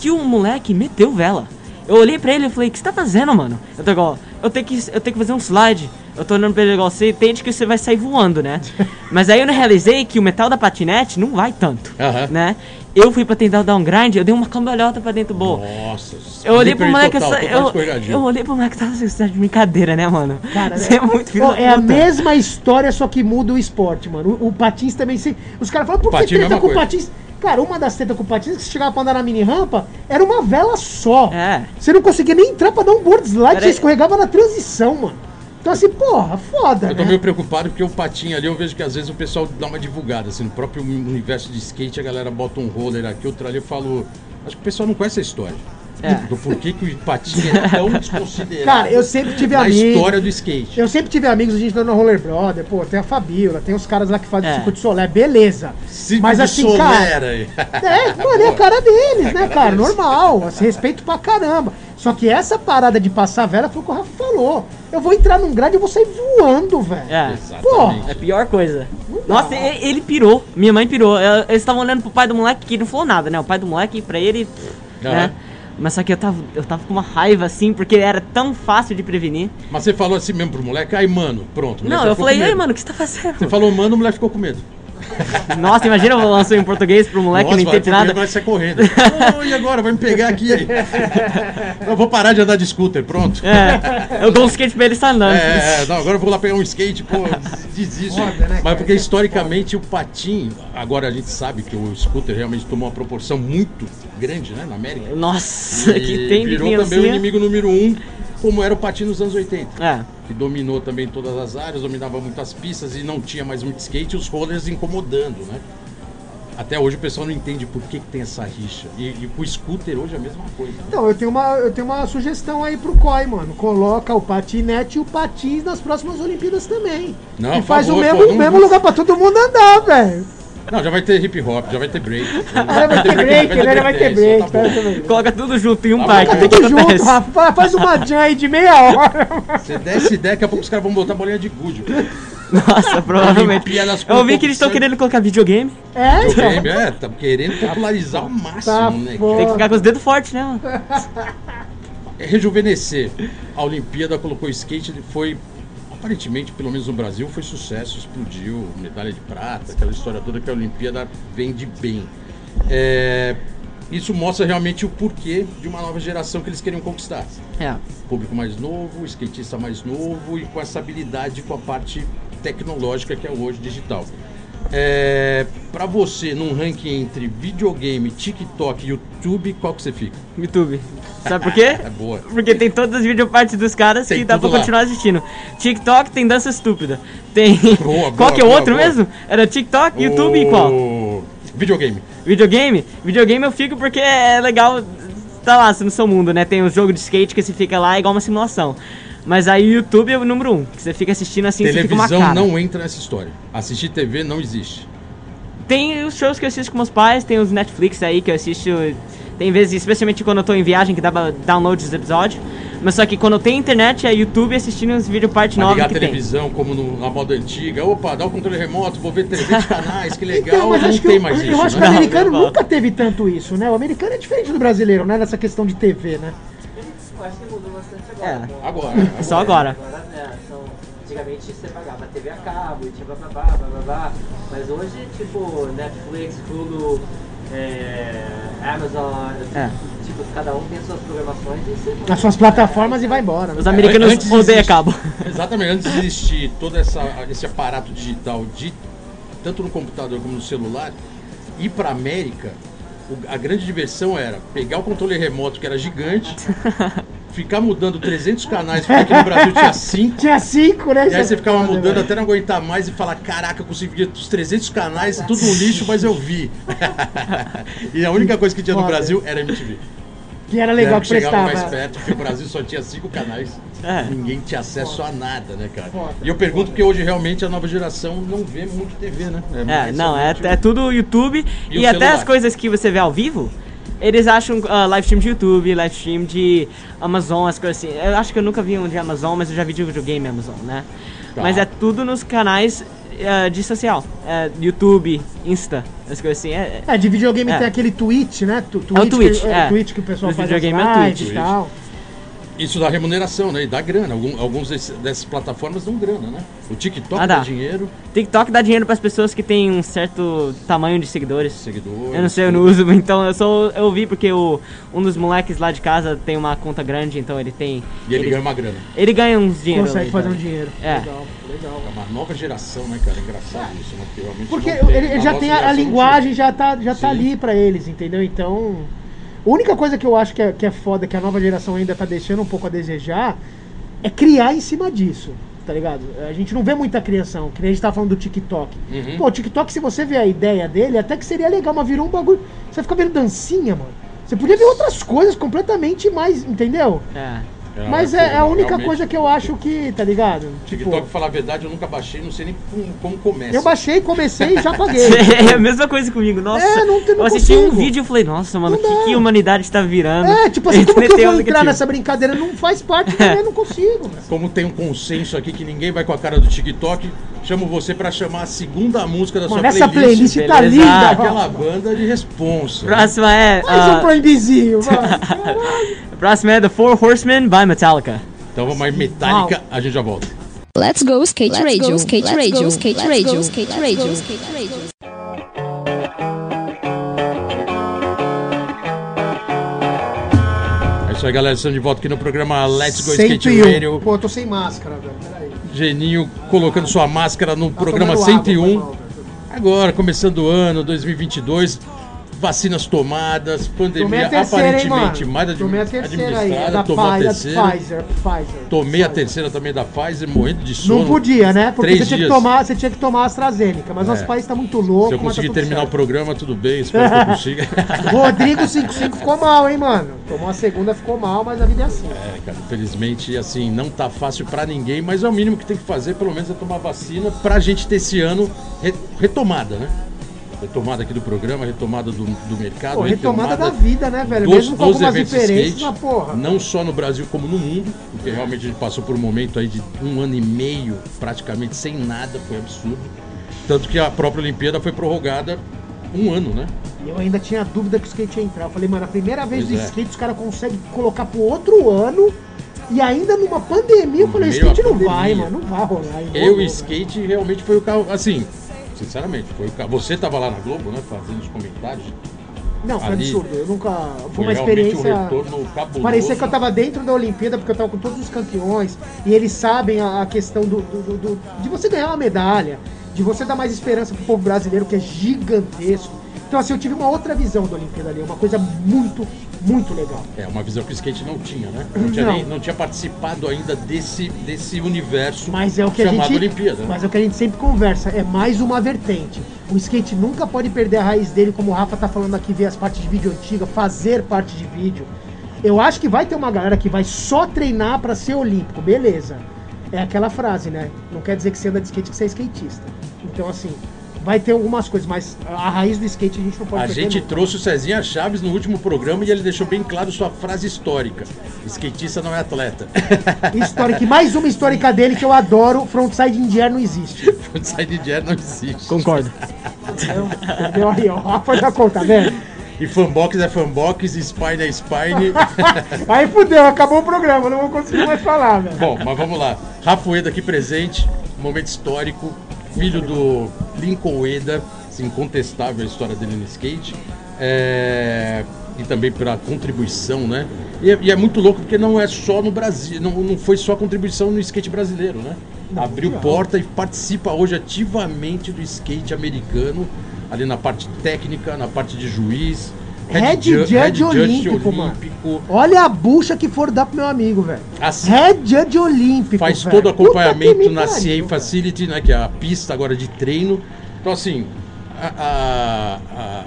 C: que o moleque meteu vela. Eu olhei pra ele e falei, o que você tá fazendo, mano? Eu tô igual, eu tenho que, eu tenho que fazer um slide. Eu tô olhando pra ele igual, você entende que você vai sair voando, né? (laughs) Mas aí eu não realizei que o metal da patinete não vai tanto, né? Eu fui pra tentar dar um grind, eu dei uma cambalhota pra dentro do bowl.
A: Nossa.
C: Eu olhei pro moleque,
A: total,
C: essa- eu, eu olhei pro moleque, tava assim, você tá de brincadeira, né, mano?
B: Cara,
C: você é muito filho
B: Ó,
C: da
B: é a mesma história, só que muda o esporte, mano. O, o Patins também se. Os caras falam, por que
A: é
B: treta com o. Patins? Cara, uma das tretas com o Patins é que você chegava pra andar na mini rampa, era uma vela só.
C: É.
B: Você não conseguia nem entrar pra dar um board slide,
C: Era-
B: você escorregava na transição, mano. Então assim, porra, foda,
A: Eu tô
B: né?
A: meio preocupado porque o patinho ali, eu vejo que às vezes o pessoal dá uma divulgada, assim, no próprio universo de skate, a galera bota um roller aqui, outro ali, eu falo. Acho que o pessoal não conhece a história.
C: É.
A: Do porquê que o patinho é tão (laughs) desconsiderado.
B: Cara, eu sempre tive
A: na
B: amigos.
A: história do skate.
B: Eu sempre tive amigos, a gente tá no Roller Brother, pô, tem a Fabiola, tem os caras lá que fazem
C: É.
B: circuito de solé, beleza.
A: Circo
B: Mas assim, cara.
A: Aí.
B: É, (laughs) mano, é a cara deles, né,
A: cara
B: cara?
A: deles.
B: Normal, assim, respeito pra caramba. Só que essa parada de passar vela foi o que o Rafa falou. Eu vou entrar num grade e vou sair voando, velho.
C: É.
A: Exatamente.
C: É a pior coisa. Nossa, ele, ele pirou. Minha mãe pirou. Ela- Eles estavam olhando pro pai do moleque que não falou nada, né? O pai do moleque, pra ele. Né? Mas só que eu tava, eu tava com uma raiva assim, porque era tão fácil de prevenir.
A: Mas você falou assim mesmo pro moleque, ai mano, pronto. o moleque
C: Não,
A: já
C: eu
A: ficou
C: falei,
A: com
C: ei, mano, o que você tá fazendo?
A: Você falou mano, o moleque ficou com medo. (laughs)
C: Nossa, imagina eu lançar em português pro moleque que não
A: Nossa,
C: entende nada.
A: vai sair correndo. Oh, e agora? Vai me pegar aqui. (laughs) Eu vou parar de andar de scooter, pronto.
C: É, eu dou um skate pra ele estar andando.
A: É, não, agora eu vou lá pegar um skate, pô, (laughs) desisto.
B: Foda, né?
A: Mas porque historicamente o patim, agora a gente sabe que o scooter realmente tomou uma proporção muito grande, né, na América.
C: Nossa,
A: E
C: que tem de
A: virou também o
C: criancinha.
A: inimigo número um, como era o patim nos anos 80.
C: É,
A: Que dominou também todas as áreas, dominava muitas pistas e não tinha mais muito skate, e os rollers incomodando, né? Até hoje o pessoal não entende por que, que tem essa rixa. E, e com o scooter hoje é a mesma coisa. né?
B: Então, eu tenho uma, eu tenho uma sugestão aí pro COI, mano. Coloca o patinete e o patins nas próximas Olimpíadas também.
A: Não,
B: e faz
A: favor,
B: o mesmo,
A: pô, não-
B: mesmo lugar pra todo mundo andar, velho.
A: Não, já vai ter hip hop, já vai ter break.
B: Ah, vai ter break, né? Já vai ter break.
A: tá
B: tá também.
C: coloca tudo junto em um
A: Tá
C: parque. o
B: Tudo junto. Rafa. Faz uma jam aí de meia hora.
A: Você desce ideia, daqui a pouco os caras vão botar bolinha de gude.
C: Nossa, provavelmente. Eu ouvi que eles estão querendo colocar videogame.
B: É,
A: Videogame,
B: então.
A: é, tá querendo popularizar ao máximo, né?
C: Tem que ficar com os dedos fortes, né?
A: É rejuvenescer. A Olimpíada colocou o skate, ele foi, aparentemente, pelo menos no Brasil, foi sucesso, explodiu, medalha de prata, aquela história toda que a Olimpíada vende bem. É, isso mostra realmente o porquê de uma nova geração que eles queriam conquistar.
C: É.
A: Público mais novo, skatista mais novo e com essa habilidade com a parte tecnológica que é hoje digital. É, para você, num ranking entre videogame, TikTok e YouTube, qual que você fica?
C: YouTube. Sabe por quê? (laughs)
A: É boa.
C: Porque tem todas as videopartes dos caras
A: Tem
C: que dá pra
A: lá.
C: continuar assistindo. TikTok tem dança estúpida. Tem. (laughs) (laughs)
A: Boa,
C: qual
A: boa,
C: que é o outro
A: boa.
C: mesmo? Era TikTok, YouTube e qual?
A: Videogame.
C: Videogame? Videogame eu fico porque é legal tá lá no seu mundo, né? Tem o jogo de skate que você fica lá igual uma simulação. Mas aí o YouTube é o número um, que você fica assistindo assim, você fica uma
A: Televisão
C: cara.
A: não entra nessa história. Assistir TV não existe.
C: Tem os shows que eu assisto com meus pais, tem os Netflix aí que eu assisto. Tem vezes, especialmente quando eu tô em viagem, que dá pra download os episódios. Mas só que quando eu tenho internet é YouTube assistindo os videopartes
A: Vai
C: novos
A: ligar a
C: que tem.
A: televisão como no- na moda antiga. Opa, dá o controle remoto, vou ver 300 (laughs) canais, que legal.
B: Então, mas
A: não
B: acho que
A: tem
B: o-
A: mais
B: eu
A: isso,
B: acho que
A: né?
B: o
C: Não,
B: americano
C: não
B: nunca teve tanto isso, né? O americano é diferente do brasileiro, né? Nessa questão de TV, né?
D: Eu acho que mudou agora.
C: É.
A: Agora.
C: É só agora.
D: Agora, é, são, antigamente você pagava TV a cabo e tinha blá blá blá blá blá blá. Mas hoje, tipo, Netflix, Hulu, é, Amazon,
C: É.
D: tipo, cada um tem as suas programações e você
B: Nas suas plataformas e vai embora. né?
C: Os americanos
A: Antes
C: odeiam
A: existe-
C: cabo.
A: Exatamente, antes de existir todo essa, esse aparato digital, de, tanto no computador como no celular, ir para América, a grande diversão era pegar o controle remoto, que era gigante, (laughs) ficar mudando 300 canais, porque aqui no Brasil tinha 5.
B: Tinha cinco, né?
A: E aí você ficava mudando
B: velho.
A: até não aguentar mais e falar, caraca, eu consegui ver os 300 canais, tudo no lixo, mas eu vi. (laughs) e a única coisa que tinha no. Brasil era MTV.
B: Que era legal
A: Era
B: que
A: chegava
B: prestava.
A: mais perto, porque o Brasil só tinha cinco canais.
C: É.
A: Ninguém tinha acesso a nada, né, cara?
B: Foda.
A: E eu pergunto porque hoje realmente a nova geração não vê muito TV, né?
C: É,
A: mais
C: não, é, é tudo YouTube.
A: E
C: E, até
A: celular.
C: as coisas que você vê ao vivo, eles acham ah, live stream de YouTube, live stream de Amazon, as coisas assim. Eu acho que eu nunca vi um de Amazon, mas eu já vi de videogame Amazon, né?
A: Tá.
C: Mas é tudo nos canais ah, de social. É, YouTube, Insta, as coisas assim. É,
B: É, de videogame
C: É.
B: tem aquele Twitch, né? Tu-
C: É o Twitch,
B: que,
C: é.
B: Twitch que o pessoal
C: Dos
B: faz
C: videogame é o
B: as lives
C: Twitch.
B: e tal.
A: Isso dá remuneração, né? E dá grana. Algum, alguns desse- dessas plataformas dão grana, né? O TikTok
C: Ah,
A: dá.
C: dá.
A: dinheiro,
C: TikTok dá dinheiro para as pessoas que têm um certo tamanho de seguidores.
A: seguidores.
C: Eu não sei, eu não uso, (laughs) então eu só eu vi porque o, um dos moleques lá de casa tem uma conta grande, então ele tem.
A: E ele ganha uma grana.
C: ele ganha uns dinheiro.
B: Consegue
C: ali
B: fazer um
C: também.
B: dinheiro.
C: É.
B: Legal, legal.
A: É uma nova geração, né, cara? Engraçado isso, né? Porque realmente
B: Porque
A: não tem.
B: ele, ele já tem a, a linguagem, já tá, já tá ali pra eles, entendeu? Então. A única coisa que eu acho que é, que é foda, que a nova geração ainda tá deixando um pouco a desejar, é criar em cima disso. Tá ligado? A gente não vê muita criação, que nem a gente tava falando do TikTok.
A: Uhum.
B: Pô, o TikTok, se você ver a ideia dele, até que seria legal, mas virou um bagulho. Você fica vendo dancinha, mano. Você podia ver outras coisas completamente mais, entendeu?
C: É.
A: É,
B: Mas é, é a única coisa que eu acho que, tá ligado?
A: TikTok, pra falar a verdade, eu nunca baixei, não sei nem como, como começa.
B: eu baixei, comecei e já paguei. (laughs)
C: É a mesma coisa comigo, nossa.
B: É, não não
C: eu assisti um
B: consigo.
C: vídeo e falei, nossa, mano, o que, que a humanidade tá virando?
B: É, tipo assim, (laughs) como que eu vou
C: um
B: entrar nessa brincadeira? Não faz parte minha, não consigo. (laughs) velho.
A: Como tem um consenso aqui que ninguém vai com a cara do TikTok, chamo você para chamar a segunda música da
B: Mano,
A: sua playlist.
B: Essa playlist tá
C: beleza?
B: linda, ah,
A: Aquela banda de responsa.
C: Próxima é.
B: Mais uh... um
C: ah,
B: proibizinho, (laughs)
C: Próxima é The Four Horsemen by Metallica.
A: Então vamos mais Metallica, wow. a gente já volta.
E: Let's go skate Let's radio, go, skate Let's radio, go, skate Let's radio, go, skate Let's radio, go, skate radio.
A: É isso aí, galera. Estamos de volta aqui no programa Let's Go
B: 101.
A: Skate Radio.
B: Pô, eu tô sem máscara, velho.
A: Geninho colocando sua máscara no
B: Tá
A: programa
B: tomando água, foi
A: 101.
B: mal, velho.
A: Agora, começando o ano 2022. Vacinas tomadas, pandemia
B: a terceira, hein,
A: aparentemente
B: mano?
A: mais admi-
B: Tomei a terceira aí.
A: Administrada.
B: da,
A: tomou a terceira.
B: Pfizer. Pfizer.
A: Tomei a
B: Pfizer.
A: terceira também da Pfizer, morrendo de sono.
B: Não podia, né? Porque você tinha, que tomar, você tinha que tomar a AstraZeneca. Mas nosso
A: É.
B: país tá muito louco.
A: Se eu
B: mas
A: conseguir
B: tá
A: terminar o
B: certo.
A: programa, tudo bem, espero que eu consiga. (laughs)
B: Rodrigo 55 ficou mal, hein, mano? Tomou a segunda, ficou mal, mas a vida é assim.
A: É, cara, infelizmente, assim, não tá fácil pra ninguém, mas é o mínimo que tem que fazer, pelo menos é tomar vacina pra gente ter esse ano re- retomada, né? Retomada aqui do programa, retomada do, do mercado.
B: Pô, retomada da
A: dos-
B: vida, né, velho?
A: dos-
B: Mesmo com algumas diferenças,
A: skate,
B: mas porra.
A: Não só no Brasil como no mundo, porque realmente a gente passou por um momento aí de um ano e meio praticamente sem nada, foi absurdo. Tanto que a própria Olimpíada foi prorrogada um ano, né?
B: E eu ainda tinha dúvida que o skate ia entrar. Eu falei, mano, a primeira vez
A: Pois
B: do
A: é.
B: skate os caras conseguem colocar pro outro ano. E ainda numa pandemia, eu falei, o skate
A: da
B: não
A: pandemia.
B: vai, mano, não vai rolar.
A: Eu
B: rolou,
A: e
B: velho.
A: skate realmente foi o carro, assim, sinceramente, foi o. Você tava lá na Globo, né, fazendo os comentários.
B: Não, foi
A: ali
B: absurdo. Eu nunca. Foi, uma experiência.
A: um.
B: Parecia que eu tava dentro da Olimpíada, porque eu tava com todos os campeões, e eles sabem a, a questão do, do- do- de você ganhar uma medalha, de você dar mais esperança pro povo brasileiro, que é gigantesco. Então, assim, eu tive uma outra visão da Olimpíada ali, uma coisa muito, muito legal.
A: É, uma visão que o skate não tinha, né? Não tinha,
B: Não.
A: nem- não tinha participado ainda desse, desse universo
B: Mas é o que a
A: chamado
B: gente.
A: Olimpíada. né?
B: Mas é o que a gente sempre conversa, é mais uma vertente. O skate nunca pode perder a raiz dele, como o Rafa tá falando aqui, ver as partes de vídeo antiga, fazer parte de vídeo. Eu acho que vai ter uma galera que vai só treinar pra ser olímpico, beleza. É aquela frase, né? Não quer dizer que você anda de skate que você é skatista. Então, assim, vai ter algumas coisas, mas a raiz do skate a gente não pode
A: A gente
B: nunca.
A: trouxe o Cezinha Chaves no último programa e ele deixou bem claro sua frase histórica. Skatista não é atleta. (laughs)
B: Histórica, e mais uma histórica dele que eu adoro, frontside indiano não existe.
A: Side de air não existe.
C: Concordo.
B: Entendeu? Aí, ó, o Rafa já conta, né?
A: E fanbox é fanbox, spine é spine. (laughs)
B: Aí fudeu, acabou o programa, não vou conseguir mais falar, velho.
A: Bom, mas vamos lá. Rafa Ueda aqui presente, momento histórico, filho do Lincoln assim, incontestável a história dele no skate. É, E também pela contribuição, né? E é, e é muito louco porque não é só no Brasil, não, não foi só a contribuição no skate brasileiro, né? Abriu porta e participa hoje ativamente do skate americano, ali na parte técnica, na parte de juiz.
B: Head
A: ju-
B: judge olímpico, mano.
A: olímpico.
B: Olha a bucha que for dar pro meu amigo, velho.
A: Assim,
B: Head Judge Olímpico.
A: faz
B: velho.
A: todo acompanhamento na CA. Facility, né, que é a pista agora de treino. Então, assim, a, a-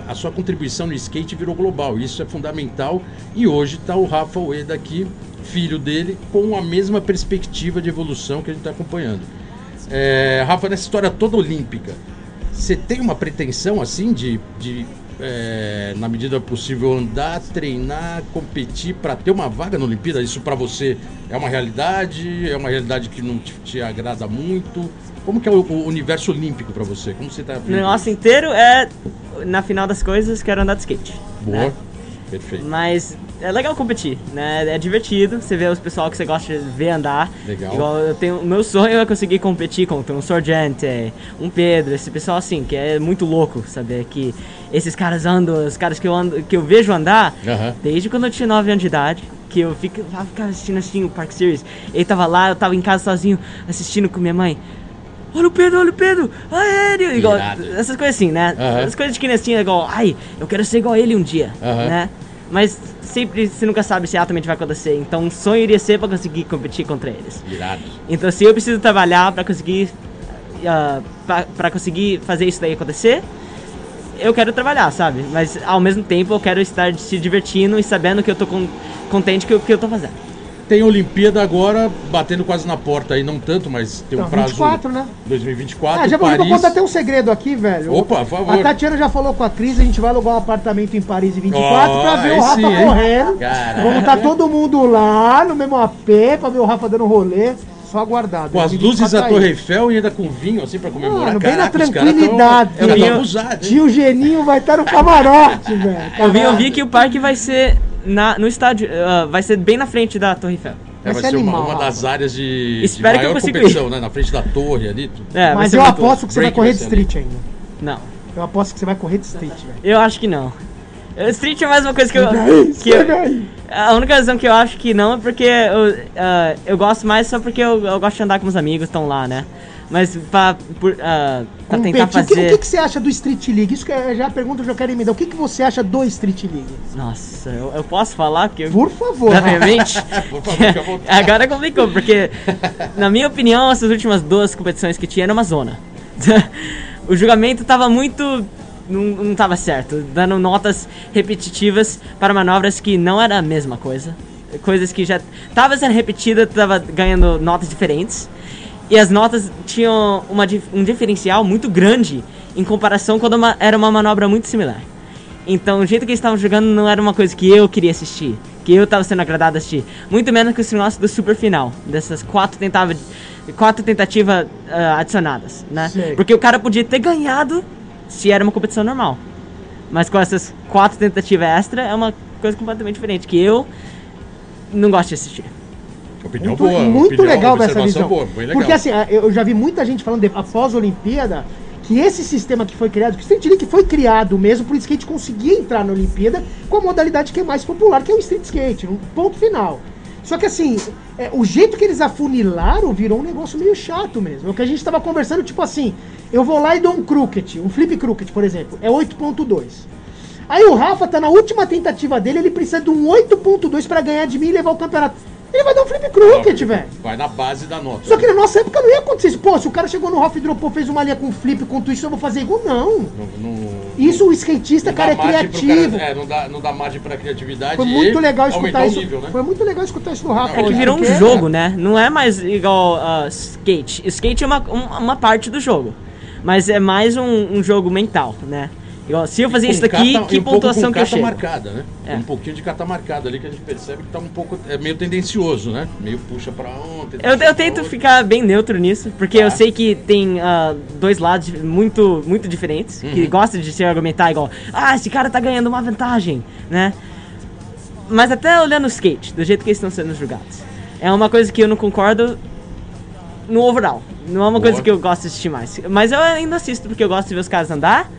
A: a- a sua contribuição no skate virou global. Isso é fundamental. E hoje está o Rafa Ueda aqui, filho dele, com a mesma perspectiva de evolução que a gente está acompanhando. É, Rafa, nessa história toda olímpica, você tem uma pretensão assim de, de, é, na medida possível, andar, treinar, competir para ter uma vaga na Olimpíada? Isso para você é uma realidade? É uma realidade que não te, te agrada muito? Como que é o, o universo olímpico para você? Como você tá
C: O negócio inteiro é, na final das coisas, quero andar de skate.
A: Boa,
C: né?
A: perfeito.
C: Mas é legal competir, né? É divertido. Você vê os pessoal que você gosta de ver andar.
A: Legal.
C: Igual eu tenho. O meu sonho é conseguir competir contra um Sorgente, um Pedro, esse pessoal assim, que é muito louco saber que esses caras andam, os caras que eu, ando, que eu vejo andar
A: Aham.
C: desde quando eu tinha 9 anos de idade. Que eu fico, lá ficava assistindo assim o Park Series. Ele tava lá, eu tava em casa sozinho assistindo com minha mãe. Olha o Pedro, olha o Pedro, ai ele, igual, essas coisas assim, né?
A: Aham.
C: Essas coisas de criancinha, igual, ai, eu quero ser igual a ele um dia,
A: Aham.
C: né? Mas sempre, você nunca sabe se realmente vai acontecer. Então, um sonho iria ser pra conseguir competir contra eles.
A: Irado.
C: Então, se eu preciso trabalhar pra conseguir, ah, pra, pra conseguir fazer isso daí acontecer, eu quero trabalhar, sabe? Mas ao mesmo tempo eu quero estar se divertindo e sabendo que eu tô con- contente com o que eu tô fazendo.
A: Tem Olimpíada agora batendo quase na porta aí, não tanto, mas tem um
B: Então,
A: prazo.
B: 24, né?
A: 2024.
B: Ah, já vou, vou
A: Paris.
B: contar até um segredo aqui, velho.
A: Opa, por favor.
B: A Tatiana já falou com a Cris, a gente vai alugar um apartamento em Paris em 24
A: Ó,
B: pra ver
A: aí
B: o Rafa
A: sim,
B: correndo.
A: Caraca.
B: Vamos estar todo mundo lá no mesmo AP pra ver o Rafa dando rolê. Só aguardar.
A: Com as
B: 2024
A: luzes da
B: tá.
A: Torre Eiffel e ainda com vinho, assim, pra comemorar.
B: Mano, bem na
A: Caraca, os caras tão-
B: tranquilidade.
A: É
C: Vinho-
A: abusado, hein?
B: Tio Geninho vai estar no camarote, velho. (laughs)
C: Eu vi, eu vi que o parque vai ser na, no estádio, ah, vai ser bem na frente da Torre Eiffel.
A: É, vai
B: Vai ser
A: ser uma,
B: animal,
A: uma
B: Rafa.
A: das áreas de, de
C: Espero que eu
A: maior
C: consiga
A: competição, né? Na frente da torre ali. tudo.
C: É,
B: Mas eu aposto que você vai correr de street ainda.
C: Não,
B: Eu aposto que você vai correr de street, velho.
C: eu acho que não. Street é mais uma coisa que eu. Que eu-. A única razão que eu acho que não é porque eu, ah, eu gosto mais só porque eu, eu gosto de andar com os amigos estão lá, né? Mas pra, por, ah, pra tentar
B: Compete. O que-
C: fazer.
B: O que, que você acha do Street League? Isso que é já a pergunta que eu quero emendar. O que, que você acha do Street League?
C: Nossa, eu, eu posso falar que eu.
B: Por favor.
C: Na minha mente. (laughs)
A: Por favor. (laughs)
C: Agora complicou, porque, na minha opinião, essas últimas duas competições que tinha era uma zona. (laughs) o julgamento tava muito. Não, não tava certo, dando notas repetitivas para manobras que não era a mesma coisa. Coisas que já tava sendo repetida, tava ganhando notas diferentes. E as notas tinham uma, um diferencial muito grande em comparação quando uma- era uma manobra muito similar. Então, o jeito que eles estavam jogando não era uma coisa que eu queria assistir, que eu tava sendo agradado a assistir. Muito menos que o negócio do super final, dessas quatro tentativas quatro tentativas ah, adicionadas, né? Porque o cara podia ter ganhado se era uma competição normal. Mas com essas quatro tentativas extra é uma coisa completamente diferente, que eu não gosto de assistir.
A: Opinião
B: Muito,
A: boa.
B: muito
A: opinião,
B: legal essa visão.
A: Boa, legal.
B: Porque assim, eu já vi muita gente falando de- após a Olimpíada que esse sistema que foi criado, que o Street League foi criado mesmo por skate conseguir entrar na Olimpíada com a modalidade que é mais popular, que é o street skate, um ponto final. Só que assim, é, o jeito que eles afunilaram virou um negócio meio chato mesmo. É o que a gente tava conversando, tipo assim, eu vou lá e dou um crooked, um flip crooked, por exemplo, é 8.2. Aí o Rafa tá na última tentativa dele, ele precisa de um 8.2 pra ganhar de mim e levar o campeonato. Ele vai dar um flip crooked, velho.
A: Vai na base da nota.
B: Só que na nossa época não ia acontecer isso. Pô, se o cara chegou no Hoff dropou, fez uma linha com flip, com twist, eu vou fazer igual. Não.
A: Não- não-
B: Isso o skatista, cara, é criativo.
A: cara- é, não, dá, não dá margem pra criatividade
B: Foi
A: e
B: muito legal escutar isso.
A: nível, né?
B: Foi muito legal escutar isso do Rafa.
A: É
C: É que virou um
B: porque-
C: jogo, né? Não é mais igual ah, skate. Skate é uma, um- uma parte do jogo. Mas é mais um, um jogo mental, né? Se eu fazer isso daqui,
A: cata-
C: que
A: um
C: pontuação que eu chego?
A: marcada, né?
C: É.
A: Um pouquinho de cata marcada ali que a gente percebe que tá um pouco. É meio tendencioso, né? Meio puxa pra ontem.
C: Eu, eu tento ficar bem neutro nisso, porque
A: Tá.
C: eu sei que tem ah, dois lados muito, muito diferentes,
A: Uhum.
C: que gostam de se argumentar igual, ah, esse cara tá ganhando uma vantagem, né? Mas até olhando o skate, do jeito que eles estão sendo julgados, é uma coisa que eu não concordo no overall. Não é uma
A: Boa.
C: coisa que eu gosto de assistir mais. Mas eu ainda assisto porque eu gosto de ver os caras andar,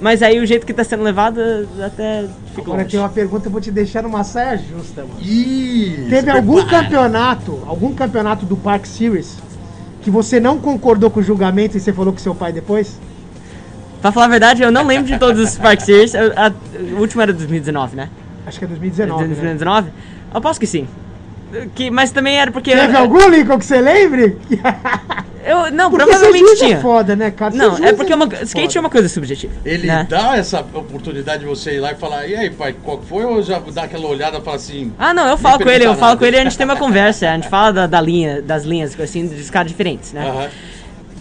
C: mas aí o jeito que tá sendo levado até fica
B: Agora
C: longe.
B: tem uma pergunta, eu vou te deixar numa saia justa, mano.
A: Ih,
B: Teve algum
A: prepara.
B: campeonato, algum campeonato do Park Series que você não concordou com o julgamento e você falou com seu pai depois?
C: Pra falar a verdade, eu não lembro de todos os Park Series. Eu- a- o último era 2019, né?
B: Acho que é 2019, né?
C: 2019? Eu aposto que sim. Que, mas também era porque.
B: Teve
C: eu,
B: algum, Lincoln, que você lembre? (laughs)
C: eu- não,
B: Porque
C: provavelmente
B: juiz
C: tinha.
B: é foda, né, cara?
C: Não,
B: juiz
C: é porque uma,
B: muito
C: skate é
B: foda.
C: uma coisa subjetiva.
A: Ele
C: né?
A: dá essa oportunidade de você ir lá e falar, e aí, pai, qual que foi? Ou já dá aquela olhada e fala assim.
C: Ah, não, eu falo com ele, eu falo com ele e a gente tem uma (laughs) conversa. A gente fala da, da linha, das linhas, assim, dos caras diferentes, né?
A: Aham.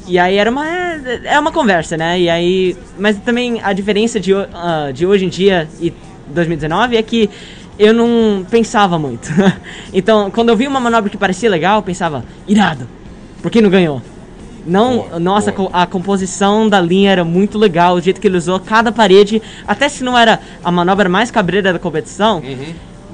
C: E aí era uma. É, é uma conversa, né? E aí. Mas também a diferença de, ah, de hoje em dia e 2019 é que eu não pensava muito. (laughs) então, quando eu vi uma manobra que parecia legal, eu pensava, irado, por que não ganhou? Não,
A: Boa,
C: nossa,
A: boa.
C: a composição da linha era muito legal, o jeito que ele usou cada parede, até se não era a manobra mais cabreira da competição,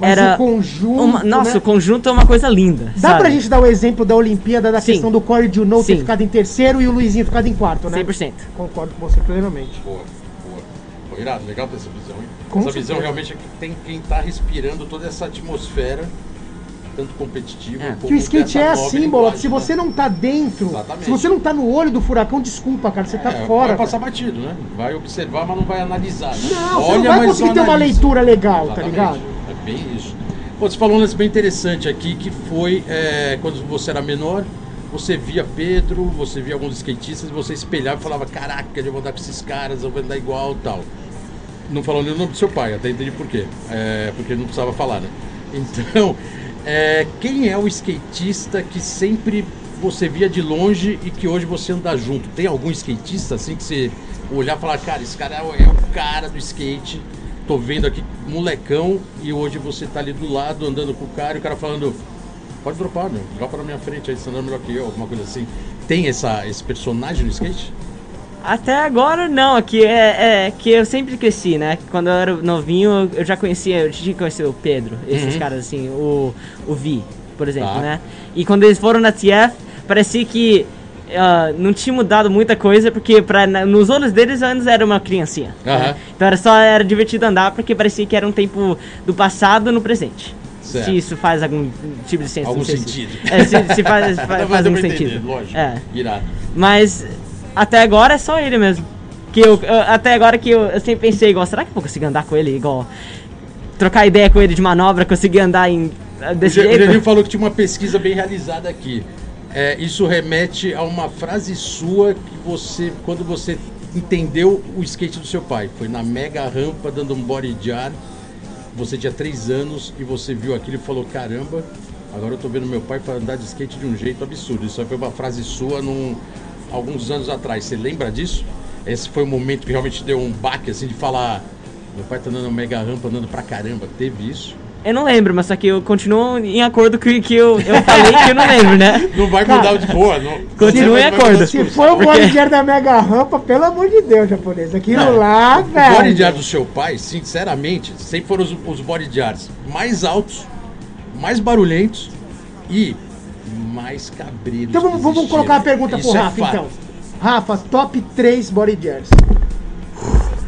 B: Mas
C: era
B: o conjunto,
C: uma- nossa,
B: né?
C: o conjunto é uma coisa linda.
B: Dá
C: sabe?
B: pra gente dar o exemplo da Olimpíada, da
C: Sim.
B: questão do Corey Juno ter ficado em terceiro e o Luizinho ficado em quarto, né?
C: 100%.
B: Concordo com você plenamente.
A: Boa, boa. Pô, irado, legal ter essa visão, hein?
B: Com
A: essa
B: certeza.
A: visão realmente é que tem quem tá respirando toda essa atmosfera, tanto competitiva
C: É.
A: como
B: Que o skate é assim, Bola. Se
A: né?
B: você não tá dentro,
A: Exatamente.
B: se você não tá no olho do furacão, desculpa, cara, você tá
A: É,
B: fora.
A: Vai passar
B: cara.
A: batido, né? Vai observar, mas não vai analisar. Né?
B: Não, você não vai
A: mas
B: conseguir ter uma
A: analisa.
B: leitura legal, tá
A: Exatamente.
B: ligado?
A: É bem isso. Pô, você falou um lance bem interessante aqui, que foi é, quando você era menor, você via Pedro, você via alguns skatistas, você espelhava e falava, caraca, eu vou andar com esses caras, eu vou andar igual tal. Não falando nem o nome do seu pai, até entendi por quê. É, porque ele não precisava falar, né? Então, é, quem é o skatista que sempre você via de longe e que hoje você anda junto? Tem algum skatista assim que você olhar e falar, cara, esse cara é o- é o cara do skate, tô vendo aqui molecão e hoje você tá ali do lado andando com o cara e o cara falando, pode dropar, meu, dropa na minha frente aí, você anda melhor que eu, alguma coisa assim. Tem essa, esse personagem no skate?
C: Até agora não, que é, é que eu sempre cresci, né? Quando eu era novinho, eu já conhecia, eu tinha que conhecer o Pedro, esses
A: Uhum.
C: caras assim, o, o Vi, por exemplo,
A: Tá.
C: né? E quando eles foram na TF, parecia que ah, não tinha mudado muita coisa, porque pra, na- nos olhos deles eu antes era uma criancinha. né?
A: Aham.
C: Então era só era divertido andar, porque parecia que era um tempo do passado no presente.
A: Certo.
C: se isso faz algum tipo de senso.
A: Algum
C: sei se-
A: sentido.
C: É, se, se faz, (laughs) faz, faz algum sentido.
A: entender, lógico.
C: É.
A: Irado.
C: Mas até agora é só ele mesmo. Que eu, eu- até agora que eu, eu sempre pensei igual, será que eu vou conseguir andar com ele igual? Trocar ideia com ele de manobra, conseguir andar em,
A: O
C: desse
A: o
C: jeito?
A: Geninho falou que tinha uma pesquisa bem realizada aqui. É, isso remete a uma frase sua que você, quando você entendeu o skate do seu pai. Foi na mega rampa dando um body jar. Você tinha três anos e você viu aquilo e falou: caramba, agora eu tô vendo meu pai andar de skate de um jeito absurdo. Isso aí foi uma frase sua num, alguns anos atrás. Você lembra disso? Esse foi o momento que realmente deu um baque assim de falar. Meu pai tá andando mega rampa, andando pra caramba. Teve isso?
C: Eu não lembro, mas só que eu continuo em acordo com o que eu, eu falei que eu não lembro, né? (laughs)
A: Não vai
B: Cara,
A: mudar o de boa, não. (laughs) Vai
C: em acordo.
A: o
B: Se for o
C: Porque-
B: jar da mega rampa, pelo amor de Deus, japonês. Aquilo
A: Não,
B: lá,
A: O
B: velho.
A: body jar do seu pai, sinceramente, sempre foram os, os body jars mais altos, mais barulhentos e mais cabreiros.
B: Então vamos,
A: que
B: vamos colocar a pergunta
A: Isso
B: pro
A: é
B: Rafa,
A: fato.
B: então. Rafa, top 3 body jars.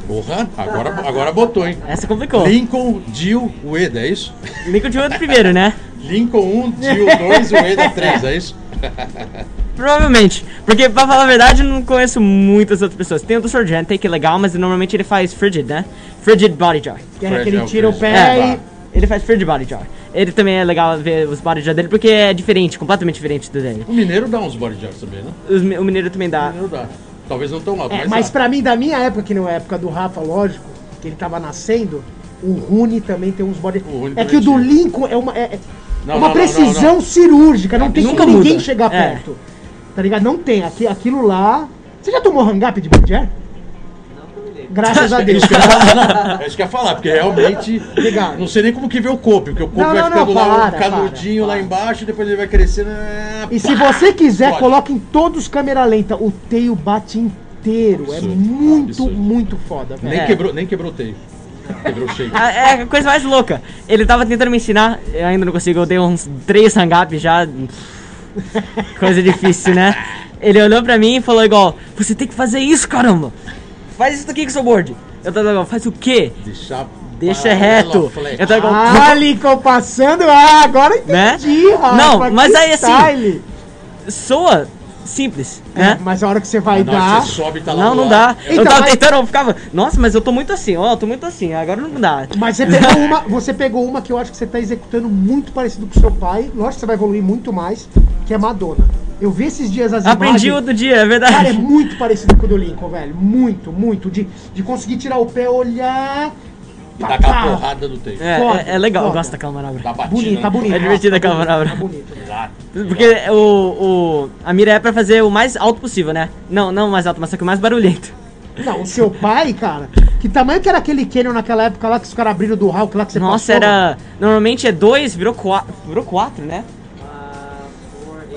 A: Porra, agora, agora botou, hein?
C: Essa complicou.
A: Lincoln, Jill, Ueda, é isso?
C: Lincoln tinha outro primeiro, né? (laughs)
A: Lincoln 1, Jill 2, Ueda 3, é isso? (laughs)
C: Provavelmente. Porque, pra falar a verdade, eu não conheço muitas outras pessoas. Tem o do Sorgente, que é legal, mas normalmente ele faz Frigid, né? Frigid Body Jar.
B: Que é
A: Fred
B: aquele
A: é o
B: tira o pé
C: É.
B: e.
C: Ele faz Frigid Body Jar. Ele também é legal ver os body jar dele, porque é diferente, completamente diferente do dele.
A: O Mineiro dá uns body jars também, né?
C: Os o Mineiro também
A: O
C: dá.
A: Mineiro dá. Talvez não tão alto,
B: É,
A: mas,
B: mas
A: dá.
B: pra mim, da minha época, que não é época do Rafa, lógico, que ele tava nascendo, o Rune também tem uns body.
A: O
B: É que o do. Lincoln é uma, é, é
A: Não,
B: uma
A: não,
B: precisão
A: não, não.
B: cirúrgica, não tem
C: Nunca
B: como ninguém
C: muda.
B: chegar
C: É.
B: perto. Tá ligado? Não tem. Aqui, aquilo lá. Você já tomou hang-up de body jar?
D: Não que eu me lembro.
B: Graças a Deus. (laughs)
A: Falar, (laughs) é isso que eu ia falar, porque realmente.
B: Obrigado.
A: Não sei nem como que vê o corpo, porque o corpo
B: Não,
A: vai
B: não,
A: ficando
B: não,
A: lá
B: para,
A: um canudinho lá embaixo, depois ele vai crescendo. ah,
B: E se
A: pá!
B: você quiser,
A: Pode.
B: coloque em todos câmera lenta. O teio bate inteiro. É
A: Absurdo,
B: muito,
A: absurdo.
B: muito foda, velho.
A: Nem,
C: É.
A: quebrou, nem quebrou o teio. Quebrou o shape. (laughs)
C: É a coisa mais louca. Ele tava tentando me ensinar, eu ainda não consigo, eu dei uns três hang-up já. Coisa difícil, né? Ele olhou pra mim e falou igual, você tem que fazer isso, caramba! Faz isso aqui com o seu board. Eu tava igual, faz o quê?
A: Deixar
C: Deixa reto. Eu tava igual,
B: Ah, Lincoln passando. Ah, agora
C: Né?
B: entendi, Rafa.
C: Não, mas aí, assim,
B: style.
C: soa simples,
B: É,
C: né?
B: mas a hora que você vai
A: Na hora
B: dar.
A: que você sobe, tá lá
C: Não, não dá.
A: É-
C: Eu
B: Então,
C: tava
B: mas-
C: tentando, eu ficava, nossa, mas eu tô muito assim, ó, eu tô muito assim, agora não dá.
B: Mas você (laughs) pegou uma, você pegou uma que eu acho que você tá executando muito parecido com o seu pai. Lógico que você vai evoluir muito mais, que é Madonna. Eu vi esses dias as
C: Aprendi
B: imagens.
C: outro dia, é verdade.
B: Cara, é muito parecido com o do Lincoln, velho. Muito, muito. De, de conseguir tirar o pé, olhar.
A: E dá aquela porrada no teio.
C: É,
B: Foda,
C: é, é legal, eu
B: foda.
C: gosto daquela manobra.
A: Dá batida.
B: Bonito, tá
A: né?
B: bonito.
C: É divertida aquela
B: tá bonito,
C: palavra.
B: Tá bonito.
A: Exato.
C: Porque o, o, a mira é pra fazer o mais alto possível, né? Não, não o mais alto, mas só que o mais barulhento.
B: Não, o seu pai, cara. Que tamanho que era aquele Canyon naquela época lá que os caras abriram do Hulk lá que você
C: Nossa,
B: passou?
C: era. Normalmente é dois, virou quatro. Virou quatro, né?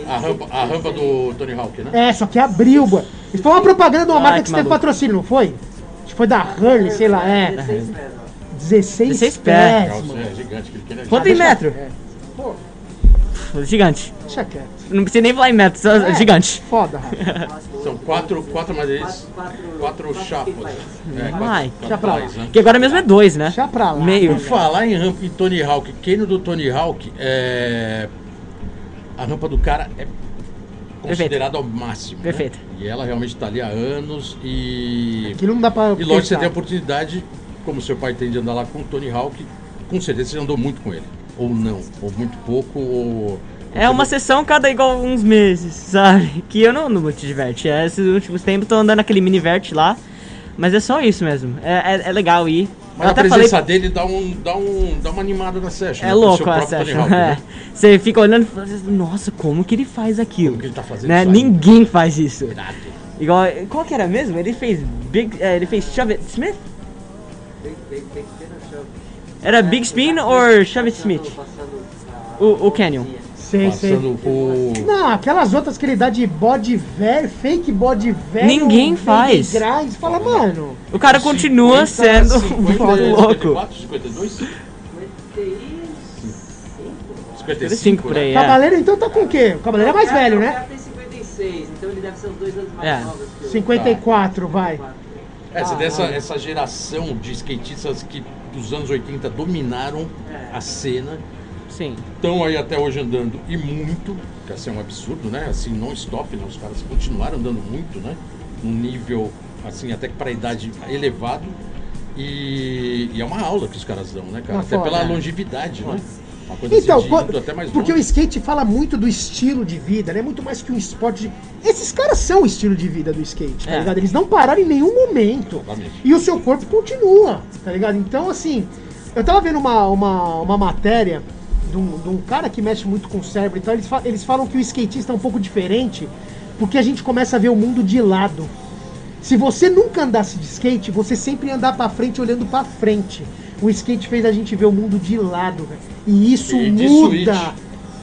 A: A rampa, a rampa do Tony Hawk, né?
B: É, só que abriu, bo- Isso foi uma propaganda de uma
C: Ai,
B: marca
C: que
B: que você teve patrocínio, não foi? Acho que foi da Hurley, sei lá, é.
D: 16 pés, ó.
B: 16,
C: 16
B: pés,
C: pés.
B: mano.
A: É gigante. aquele é
C: Quanto em metro?
B: É. Pô,
C: Gigante.
B: deixa quieto.
C: Não precisa nem falar em metro, só
B: É,
C: gigante.
B: Foda, Rafa. (laughs)
A: São quatro, quatro madeiras,
D: Quatro,
A: quatro
D: quatro
A: chapas.
D: pés.
A: É,
C: Ai,
A: quatro, quatro né?
C: Que agora mesmo é dois, né?
B: Deixa pra lá.
C: Meio.
A: Por falar em rampa em Tony Hawk, Keno do Tony Hawk, é... a rampa do cara é considerada ao máximo. né?
C: Perfeito.
A: E ela realmente tá ali há anos e.
B: Aquilo não dá pra.
A: E lógico, você
B: pensar.
A: tem a oportunidade, como seu pai tem de andar lá com o Tony Hawk, com certeza você andou muito com ele. Ou não, ou muito pouco, ou.
C: É uma sessão cada igual uns meses, (laughs) sabe? Que eu não muito de diverte. É, esses últimos tempos tô andando aquele mini vert lá. Mas é só isso mesmo. É, é, é legal ir.
A: Mas
C: eu
A: a
C: até
A: presença
C: falei.
A: dele dá, um, dá, um, dá uma animada na session.
C: É
A: né?
C: Louco a session.
A: Hawk,
C: é.
A: né?
C: Você fica olhando e fala, nossa, como que ele faz aquilo?
A: Como que ele tá fazendo
C: né?
A: isso?
C: Ninguém faz isso.
A: Irado.
C: Igual, qual que era mesmo? Ele fez Big, é, ele fez It Smith? Era Big Spin ou It Smith? O, o Canyon.
B: Sei, sei.
A: Passando o.
B: Não, aquelas outras que ele dá de bode velho, fake bode velho.
C: Ninguém faz.
B: Grind, fala, mano.
C: O cara continua
A: 50,
C: sendo
A: 50,
C: um louco.
A: 54, 52? 55
C: 55 por aí, é.
B: Cavaleiro então tá com o quê? O Cavaleiro é mais velho,
D: O
B: né?
D: cara tem 56, então ele deve ser uns dois anos mais
C: É.
D: novos que eu.
B: 54, vai.
A: É, você
B: Ah,
A: tem essa,
B: ah.
A: essa geração de skatistas que dos anos 80 dominaram
D: É.
A: a cena.
C: Sim.
A: Estão aí até hoje andando e muito, que assim é um absurdo, né? Assim, não stop, né? Os caras continuaram andando muito, né? Num nível, assim, até que para a idade elevado. E, e é uma aula que os caras dão, né, cara?
B: Uma
A: até
B: foda,
A: pela
B: é.
A: longevidade, né? Uma coisa
B: Então,
A: assim, de
B: co-
A: indo até mais
B: porque o
A: longe.
B: skate fala muito do estilo de vida, né? Muito mais que um esporte de... Esses caras são o estilo de vida do skate, tá
C: É.
B: ligado? Eles não pararam em nenhum momento.
A: Exatamente.
B: E o seu corpo continua, tá ligado? Então, assim, eu tava vendo uma, uma, uma matéria de um, de um cara que mexe muito com o cérebro, então eles, fa- eles falam que o skatista é um pouco diferente, porque a gente começa a ver o mundo de lado. Se você nunca andasse de skate, você sempre ia andar pra frente olhando pra frente. O skate fez a gente ver o mundo de lado, velho. E isso
A: E
B: muda.
A: switch.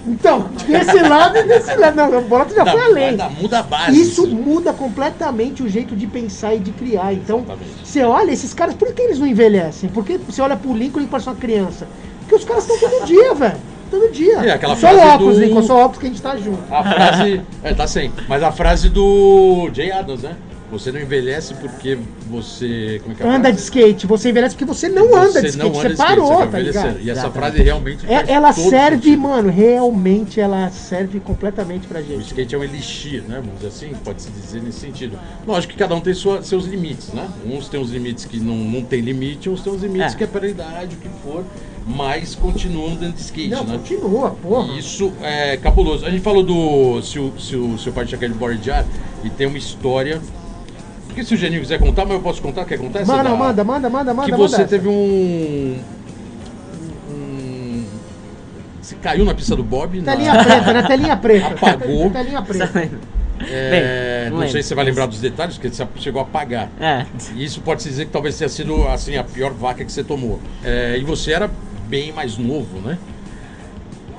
B: Então, desse lado e desse lado. Não, o Boloto já
A: Da-
B: foi além.
A: da- muda a base.
B: Isso muda completamente o jeito de pensar e de criar. Então,
A: Exatamente.
B: você olha esses caras, por que eles não envelhecem? Por que você olha pro Lincoln e parece uma criança? Porque os caras estão todo dia, velho. Todo dia.
A: É, aquela
B: só
A: frase
B: óculos,
A: do-
B: Lincoln, só óculos que a gente tá junto.
A: A frase. É, tá sem. Mas a frase do Jay Adams, né? Você não envelhece porque você. É é
B: Anda de skate, você envelhece porque você não anda de
A: Você
B: skate,
A: anda
B: você
A: de skate,
B: parou,
A: vai
B: tá ligado?
A: E essa
C: Exatamente.
A: frase realmente.
B: É, ela serve,
A: sentido.
B: mano, realmente ela serve completamente pra
A: O
B: gente.
A: skate é um elixir, né? Vamos dizer assim, pode-se dizer nesse sentido. Lógico que cada um tem sua- seus limites, né? Uns têm os limites que não, não tem limite, uns têm os limites
C: É.
A: que é pela idade, o que for, mas continuam dando de skate,
B: Não,
A: né?
B: continua, porra.
A: E isso é cabuloso. A gente falou do. Se o, se o seu pai tinha aquele board e tem uma história. Porque se o Geninho quiser contar, mas eu posso contar? Quer contar essa
B: Manda,
A: da-
B: manda, manda, manda, manda.
A: Que
B: manda
A: você
B: essa.
A: teve um. um você caiu na pista do Bob. na-
B: Telinha preta, na (laughs) (laughs) telinha preta.
A: Apagou.
B: Telinha preta.
A: É,
C: Bem,
A: não,
C: não
A: sei se você vai lembrar dos detalhes, porque você chegou a apagar.
C: É.
A: E isso pode se dizer que talvez tenha sido assim, a pior vaca que você tomou. É, e você era bem mais novo, né?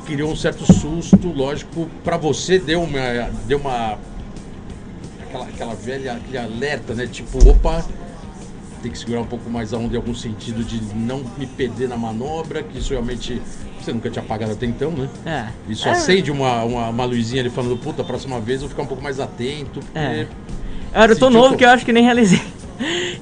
A: Criou um certo susto, lógico, pra você deu uma. Deu uma. Aquela, aquela velha. aquele alerta, né? Tipo, opa, tem que segurar um pouco mais a onda em algum sentido de não me perder na manobra, que isso realmente. Você nunca tinha apagado até então, né?
C: É.
A: Isso
C: É,
A: acende uma, uma, uma luzinha ali falando, puta, a próxima vez eu vou ficar um pouco mais atento, porque.
C: É. Eu era tão
A: Sentiu
C: novo que eu acho que nem realizei. (laughs)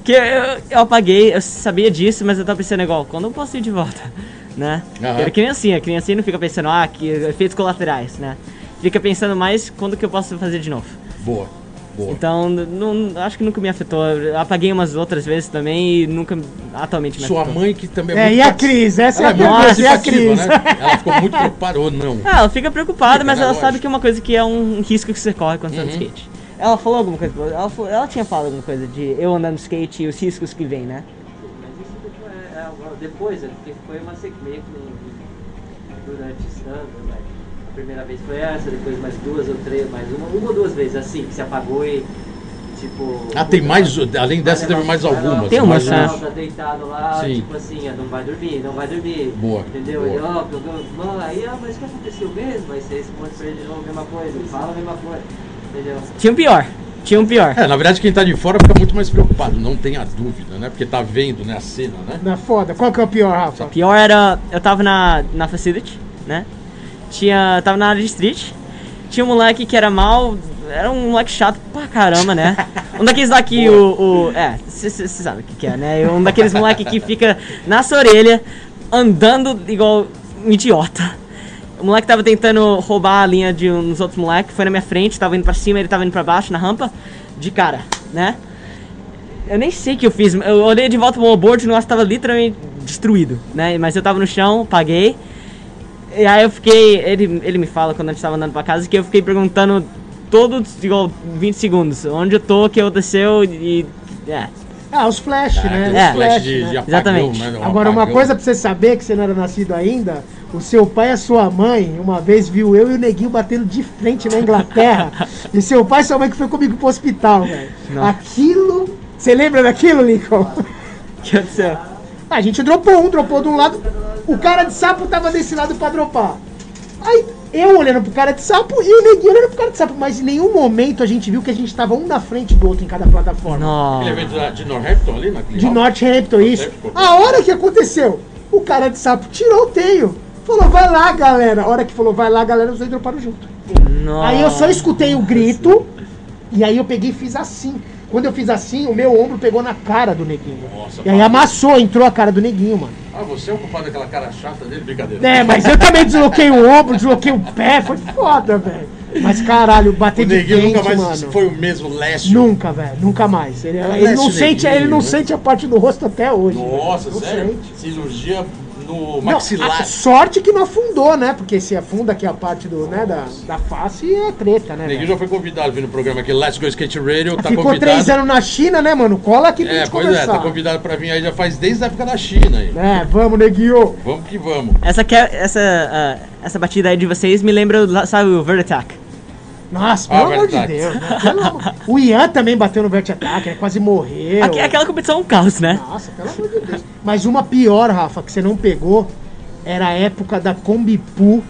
C: Que eu, eu apaguei, eu sabia disso, mas eu tava pensando igual, quando eu posso ir de volta, (laughs) né? Eu era criancinha, criancinha não fica pensando, ah, que efeitos colaterais, né? Fica pensando mais quando que eu posso fazer de novo.
A: Boa, boa.
C: Então, não, acho que nunca me afetou. Apaguei umas outras vezes também e nunca atualmente me
A: Sua
C: afetou.
A: mãe que também é,
B: É,
A: muito
B: e a Cris? Essa é
A: Ela
B: a
A: é muito
B: pergunta, e a
A: participativa,
B: Cris?
A: né? Ela ficou muito (laughs) preocupada ou não.
C: Ah, ela fica preocupada,
A: Fica,
C: mas
A: né?
C: ela
A: Lógico.
C: sabe que é uma coisa que é um risco que você corre quando você anda de
A: Uhum.
C: skate. Ela falou alguma coisa, ela, falou- ela tinha falado alguma coisa de eu andando de skate e os riscos que vem, né?
D: Mas isso depois, é, é, depois é, porque foi uma sequência durante esse ano, né? Primeira vez foi essa, depois mais duas ou três, mais uma, uma ou duas vezes assim, que se apagou e tipo.
A: Ah, tem mais, além dessa teve mais algumas.
C: Tem né?
A: uns.
D: Tá deitado lá,
A: Sim.
D: tipo assim, ah, não vai dormir, não vai dormir.
A: Boa,
D: Entendeu?
A: boa.
D: E ó, pegou, mano, aí, ah, mas o que aconteceu mesmo? Aí você responde pra ele de novo a mesma coisa, fala a mesma coisa. Entendeu?
C: Tinha um pior, tinha um pior.
A: É, na verdade quem tá de fora fica muito mais preocupado, não tenha dúvida, né? Porque tá vendo, né, a cena, né?
B: Na foda. Qual que é o pior, Rafa?
C: Pior era, eu tava na, na facility, né? Tinha, tava na área de street. Tinha um moleque que era mal, era um moleque chato pra caramba, né? (laughs) Um daqueles lá que o, o é, você sabe o que, que é, né? Um daqueles moleque que fica na sua orelha, andando igual um idiota. O moleque tava tentando roubar a linha de uns outros moleques, foi na minha frente, tava indo pra cima, ele tava indo pra baixo, na rampa, de cara, né? Eu nem sei o que eu fiz. Eu olhei de volta pro board e o negócio tava literalmente destruído, né? Mas eu tava no chão, paguei. E aí eu fiquei. Ele, ele me fala quando a gente tava andando pra casa que eu fiquei perguntando todos, igual, 20 segundos, onde eu tô, o que aconteceu e. É.
B: Ah, os flash, né?
A: Aquele
B: Os
C: É.
A: flash
B: flash,
A: de,
B: né?
A: de apagão,
C: Exatamente.
A: né? Um
B: Agora, uma coisa pra você saber que você não era nascido ainda, o seu pai e a sua mãe, uma vez viu eu e o neguinho batendo de frente na Inglaterra. (laughs) e seu pai e sua mãe que foi comigo pro hospital, velho. Aquilo. Você lembra daquilo, Lincoln?
C: O (laughs) que aconteceu?
B: A gente dropou um, dropou de um lado. O cara de sapo tava desse lado pra dropar. Aí eu olhando pro cara de sapo e o neguinho olhando pro cara de sapo. Mas em nenhum momento a gente viu que a gente tava um na frente do outro em cada plataforma.
A: Aquele
C: Não.
A: evento da- de Northampton ali, naquele
B: De? Northampton, isso. A hora que aconteceu, o cara de sapo tirou o teio. Falou, vai lá, galera. A hora que falou, vai lá, galera, os dois droparam junto.
C: Nossa.
B: Aí eu só escutei o grito. E aí eu peguei e fiz assim. Quando eu fiz assim, o meu ombro pegou na cara do neguinho.
A: Nossa,
B: e aí amassou, entrou a cara do neguinho, mano.
A: Ah, você é o culpado daquela cara chata dele? Brincadeira.
B: É, mas eu também desloquei o ombro, desloquei o pé, foi foda, velho. Mas caralho, bater
A: O
B: de
A: Neguinho
B: frente,
A: nunca mais
B: mano.
A: foi o mesmo Lécio.
B: Nunca, velho, nunca mais. Ele, ele não sente,
A: Neguinho,
B: ele não
A: né?
B: sente a parte do rosto até hoje.
A: Nossa, sério? Cirurgia no
B: Não,
A: maxilar.
B: a sorte que não afundou, né? Porque se afunda aqui a parte do, né, da, da face é treta, né?
A: O Neguinho já foi convidado vir no programa aqui, Let's Go Skate Radio, tá
B: Ficou
A: convidado.
B: três anos na China, né, mano? Cola aqui pra
A: É,
B: gente
A: pois é,
B: conversar.
A: tá convidado pra vir aí já faz desde a época da China aí.
B: É, vamos, neguinho.
A: Vamos que vamos.
C: Essa, que é- essa, ah, essa batida aí de vocês me lembra, sabe, o Vert
B: Nossa,
A: Ah,
B: pelo amor de. Deus. né? Pelo O Ian também bateu no Vert Attack, né? Quase morreu.
C: Aqui- Aquela competição é um caos, né?
B: Nossa, pelo amor de Deus. Mas uma pior, Rafa, que você não pegou, era a época da Kombi Poo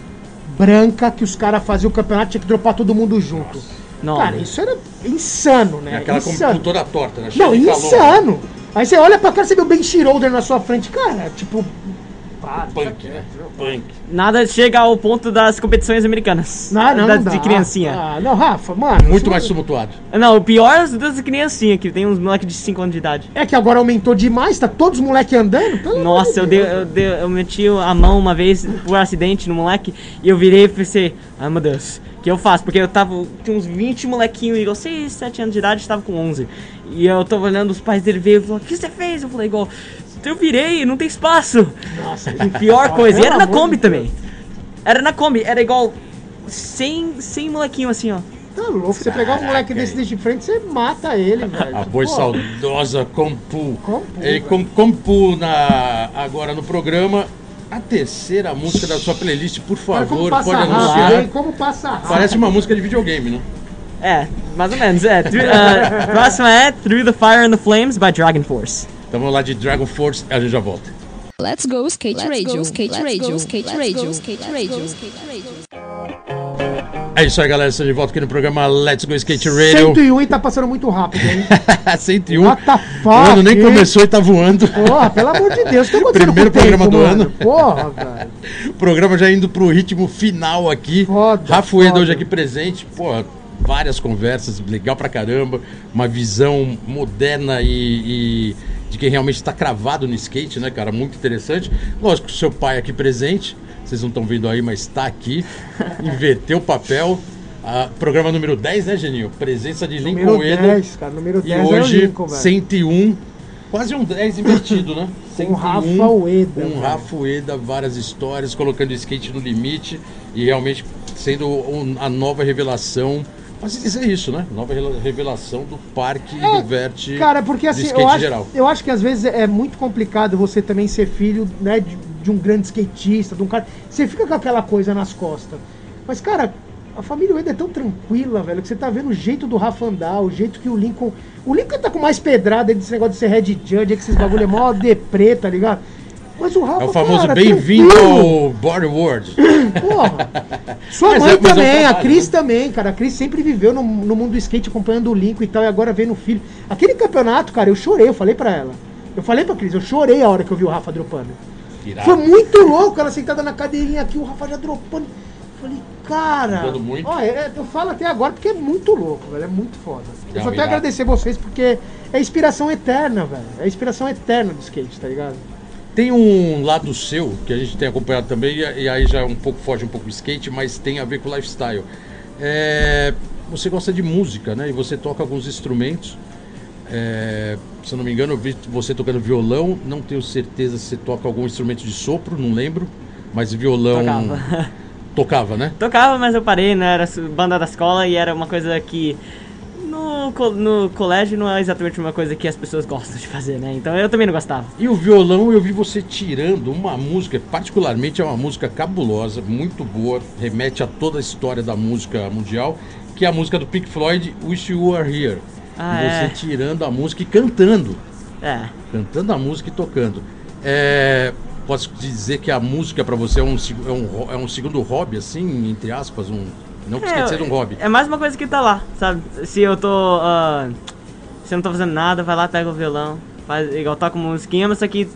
B: branca, que os caras faziam o campeonato, tinha que dropar todo mundo junto.
C: Não.
B: Cara, isso era insano, né?
A: É aquela
B: insano.
A: toda torta, né?
B: Não,
A: de calor.
B: insano. Aí você olha pra cara, você vê o Ben Schroeder na sua frente. Cara, tipo... Para,
A: Punk, né? Punk.
C: Nada chega ao ponto das competições americanas.
B: Não, não,
C: das
B: não
C: de criancinha.
B: Ah, não, Rafa, mano.
A: Muito mais tumultuado.
C: Não, o pior é das de criancinha, que tem uns moleques de 5 anos de idade.
B: É que agora aumentou demais, tá todos os moleques andando. Pelo
C: Nossa, eu, dei, eu, dei, eu meti a mão uma vez por acidente no moleque e eu virei e pensei, ai meu Deus, o que eu faço? Porque eu tava, tinha uns 20 molequinhos, igual 6, 7 anos de idade, estava com 11. E eu tava olhando, os pais dele veio e falou, o que você fez? Eu falei, igual, eu virei, não tem espaço.
B: Nossa,
C: Pior coisa, e era na Kombi também. Era na Kombi, era igual 100, 100 molequinho assim, ó.
B: Tá louco, você pegar um moleque desse de frente, você mata ele, (laughs) velho.
A: A boi
B: Pô,
A: saudosa Compu.
B: Compu,
A: E com Compu na, agora no programa. A terceira música da sua playlist, por favor, pode anunciar.
B: Como passa rápido.
A: Parece uma música de videogame, né?
C: É, mais ou menos, é. Uh, (laughs) próxima é Through the Fire and the Flames by Dragon Force.
A: Então vamos lá de Dragon Force, a gente já volta.
E: Let's go skate radio, skate radio, skate radio, skate radio, skate radio.
A: É isso aí, galera. Estamos de volta aqui no programa Let's Go Skate Radio.
B: 101 e tá passando muito rápido, hein? (laughs)
A: 101.
B: What the fuck,
A: o ano nem começou e tá voando.
B: Porra, pelo amor de Deus, o que tá
A: Primeiro
B: com o tempo,
A: programa do
B: mano?
A: ano.
B: Porra, velho. (laughs)
A: O programa já indo pro ritmo final aqui.
B: Foda, foda.
A: hoje aqui presente. Pô, várias conversas, legal pra caramba. Uma visão moderna e, e de quem realmente está cravado no skate, né, cara? Muito interessante. Lógico, seu pai aqui presente. Vocês não estão vendo aí, mas está aqui. (laughs) Inverteu o papel. Ah, programa número 10, né, Geninho? Presença de Lincoln
B: Número
A: Ueda.
B: 10, cara. Número
A: E
B: 10 é o
A: hoje,
B: Lincoln, velho.
A: 101. Quase um 10 invertido, né? (laughs)
B: Com Rafa Ueda,
A: Com
B: velho.
A: Rafa Ueda, várias histórias, colocando o skate no limite e realmente sendo um- a nova revelação. Pode dizer isso, né? Nova revelação do parque
B: É,
A: do Vert
B: Cara, porque assim, eu acho,
A: geral.
B: eu acho que às vezes é muito complicado você também ser filho né, de, de um grande skatista, de um cara. Você fica com aquela coisa nas costas. Mas, cara, a família Ueda é tão tranquila, velho, que você tá vendo o jeito do Rafa andar, o jeito que o Lincoln. O Lincoln tá com mais pedrada desse negócio de ser head judge, que esses bagulho é mó (laughs) deprê, tá ligado? Mas o Rafa.
A: É o famoso bem-vindo ao Body World.
B: Porra. Sua
A: Mas
B: mãe
A: é- é
B: também, a
A: trabalho,
B: Cris
A: né?
B: também, cara. A Cris sempre viveu no, no mundo do skate acompanhando o Lincoln e tal, e agora vendo o filho. Aquele campeonato, cara, eu chorei, eu falei pra ela. Eu falei pra Cris, eu chorei a hora que eu vi o Rafa dropando.
A: Irado.
B: Foi muito louco, ela sentada na cadeirinha aqui, o Rafa já dropando. Eu falei, cara.
A: Andando muito.
B: Ó, é- eu falo até agora porque é muito louco, velho. É muito foda. Eu
A: Não,
B: só tenho a
A: irado.
B: agradecer vocês porque é inspiração eterna, velho. É inspiração eterna do skate, tá ligado?
A: Tem um lado seu que a gente tem acompanhado também, e aí já é um pouco foge um pouco do skate, mas tem a ver com lifestyle. É, você gosta de música, né? E você toca alguns instrumentos. É, se eu não me engano, eu vi você tocando violão. Não tenho certeza se você toca algum instrumento de sopro, não lembro. Mas violão.
C: Tocava.
A: Tocava, né?
C: Tocava, mas eu parei, né? Era banda da escola e era uma coisa que no, co- no colégio não é exatamente uma coisa que as pessoas gostam de fazer, né? Então eu também não gostava.
A: E o violão eu vi você tirando uma música, particularmente é uma música cabulosa, muito boa, remete a toda a história da música mundial, que é a música do Pink Floyd, Wish You Were Here.
C: Ah,
A: você
C: é.
A: tirando a música e cantando.
C: É.
A: Cantando a música e tocando. É, posso dizer que a música pra você é um, é, um, é um segundo hobby, assim, entre aspas, um. Não que esquece de ser um hobby.
C: É mais uma coisa que tá lá, sabe? Se eu tô. ah, se eu não tô fazendo nada, vai lá, pega o violão, faz igual toco musiquinha, mas isso aqui.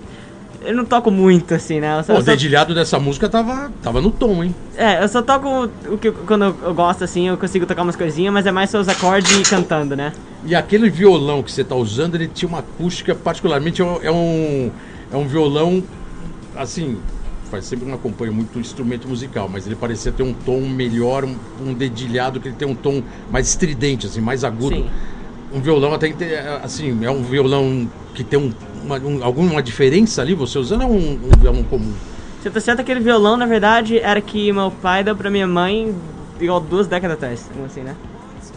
C: Eu não toco muito assim, né? Eu só,
A: Pô,
C: eu
A: o
C: só-
A: dedilhado dessa música tava, tava no tom, hein?
C: é, eu só toco o que quando eu, gosto assim, eu consigo tocar umas coisinhas, mas é mais só os acordes e cantando, né?
A: E aquele violão que você está usando, ele tinha uma acústica, particularmente é um, é um, é um violão assim, faz sempre não acompanho muito instrumento musical, mas ele parecia ter um tom melhor, um, um dedilhado que ele tem um tom mais estridente, assim, mais agudo.
C: Sim.
A: Um violão até assim, é um violão que tem um, uma, um- alguma diferença ali você usando ou é um, um violão comum?
C: Você tá certo, aquele violão, na verdade, era que meu pai deu pra minha mãe igual duas décadas atrás, assim, né?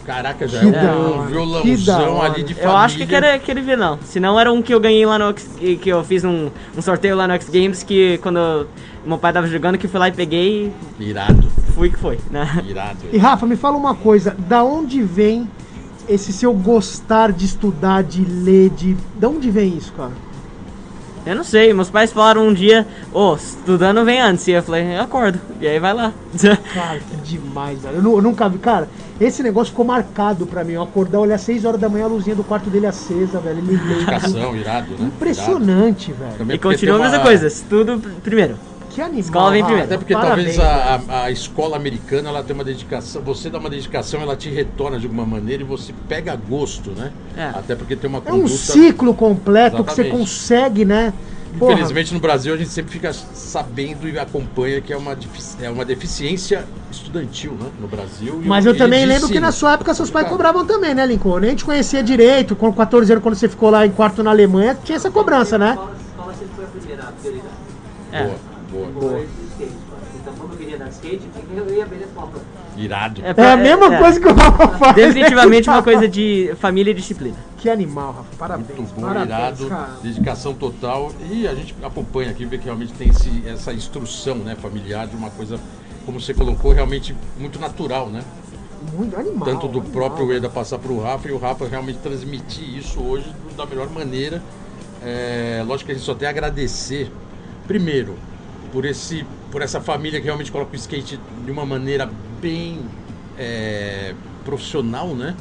A: Caraca, já
B: Que
A: é um violãozão ali de família.
C: Eu acho que era aquele violão. Se não, era um que eu ganhei lá no X, que eu fiz um, um sorteio lá no X Games que quando eu- meu pai tava jogando, que eu fui lá e peguei
A: Irado,
C: e fui que foi, né?
A: irado.
B: E Rafa, me fala uma coisa, da onde vem esse seu gostar de estudar, de ler, de. Da onde vem isso, cara?
C: Eu não sei, meus pais falaram um dia, ô, estudando vem antes. E eu falei, eu acordo. E aí vai lá. (laughs)
B: Cara, que demais, velho. Eu, nu- eu nunca vi. Cara, esse negócio ficou marcado pra mim. Eu acordar, olhar às 6 horas da manhã, a luzinha do quarto dele acesa, velho. Ele.
A: Dedicação, (laughs) irado, né?
B: Impressionante,
A: Irado.
B: velho.
A: Também
C: e continua a mesma
A: uma-
C: coisa, estudo pr- primeiro.
B: Que animal.
C: Escola vem primeiro.
A: Até porque
B: Parabéns,
A: talvez a, a, a escola americana ela tem uma dedicação, você dá uma dedicação, ela te retorna de alguma maneira e você pega gosto, né?
C: É.
A: Até porque tem uma
B: É um
A: conduta.
B: ciclo completo que você
A: Exatamente.
B: consegue, né? Porra,
A: Infelizmente no Brasil a gente sempre fica sabendo e acompanha que é uma, é uma deficiência estudantil, né? No Brasil. e
B: Mas eu também lembro que na sua época seus pais cobravam também, né, Lincoln? Nem te conhecia direito. Com 14 anos, quando você ficou lá em quarto na Alemanha, tinha essa cobrança, né?
D: escola, a escola sempre foi a primeira prioridade.
C: É.
A: Boa, boa.
D: Skate. Então, quando eu queria dar skate, eu ia.
A: Irado.
B: É a
C: pra-
B: mesma
C: é,
B: coisa que o Rafa faz.
C: Definitivamente uma (laughs) coisa de família e disciplina.
B: Que animal, Rafa. Parabéns.
A: Muito bom,
B: parabéns,
A: irado,
B: cara.
A: dedicação total. E a gente acompanha aqui, vê que realmente tem esse, essa instrução né, familiar de uma coisa, como você colocou, realmente muito natural, né?
B: Muito animal.
A: Tanto do
B: animal.
A: próprio Eda passar para o Rafa e o Rafa realmente transmitir isso hoje da melhor maneira. É, lógico que a gente só tem a agradecer, primeiro, por, esse, por essa família que realmente coloca o skate de uma maneira bem é, profissional, né?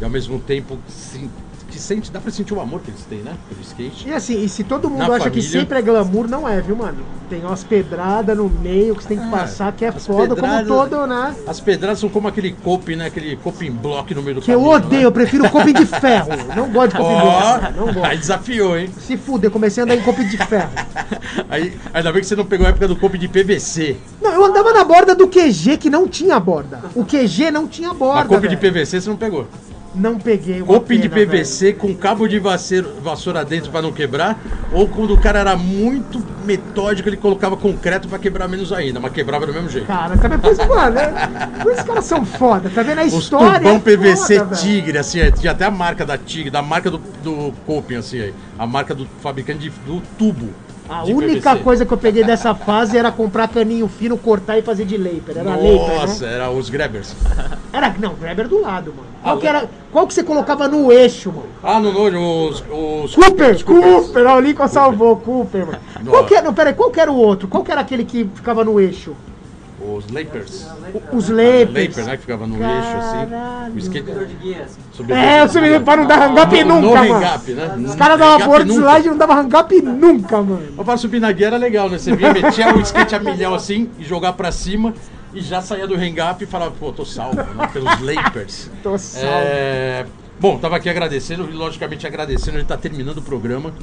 A: E ao mesmo tempo sim, que sente, dá pra sentir o amor que eles têm, né? Pelo skate.
B: E assim, e se todo mundo
A: Na
B: acha que
A: família-
B: sempre é glamour, não é, viu, mano? Tem umas pedradas no meio que você tem que
A: Ah,
B: passar, que é foda,
A: pedradas-
B: como todo, né?
A: As pedradas são como aquele coping, né? Aquele coping block no meio do
B: Que eu
A: caminho,
B: odeio,
A: né?
B: eu prefiro coping de ferro. Não gosto de coping de ferro. Não gosto.
A: aí desafiou, hein?
B: Se fuder, comecei a andar em coping de ferro. (laughs)
A: Aí, ainda bem que você não pegou a época do coping de PVC.
B: Não, eu andava na borda do QG que não tinha borda. O QG não tinha borda.
A: Mas coping de. PVC você não pegou.
B: Não peguei. uma
A: Coping de
B: pena,
A: PVC com cabo de vassoura, vassoura dentro pra não quebrar, ou quando o cara era muito metódico, ele colocava concreto pra quebrar menos ainda, mas quebrava do mesmo jeito.
B: velho. Cara, também pois, mano, né? Por isso que caras são foda, tá vendo? A
A: Os
B: história.
A: tubão
B: é
A: PVC
B: foda, velho.
A: Tigre, assim, é, tinha até a marca da Tigre, da marca do, do Coping, assim, aí, a marca do fabricante de- do tubo.
B: A
A: de
B: única
A: PVC.
B: coisa que eu peguei dessa fase era comprar caninho fino, cortar e fazer de Laper. Era Laper,
A: Nossa,
B: né?
A: era os Grabbers. (laughs)
B: Era, não, Grabber do lado, mano. Qual,
A: Ah,
B: que era, qual que você colocava no eixo, mano?
A: Ah, no nojo, os, os
B: Cooper,
A: os.
B: Cooper, o Lincoln salvou, Cooper, mano. Qual que era, não, peraí, qual que era o outro? Qual que era aquele que ficava no eixo?
A: Os Lapers.
B: O- Os Lapers.
A: Laper, né, que ficava no eixo, assim. O skate...
D: Guias.
B: É, eu subi pra não dar hang-up nunca,
A: no
B: mano.
A: hang-up, né?
B: Os caras davam board
A: nunca.
B: slide e não davam hang-up nunca, mano.
A: Mas pra subir na guia era legal, né? Você vinha, metia o skate a milhão assim e jogar pra cima e já saía do hang-up e falava, pô, tô salvo, né? Pelos Lapers. (laughs)
B: Tô salvo.
A: É, Bom, tava aqui agradecendo, logicamente agradecendo, a gente tá terminando o programa.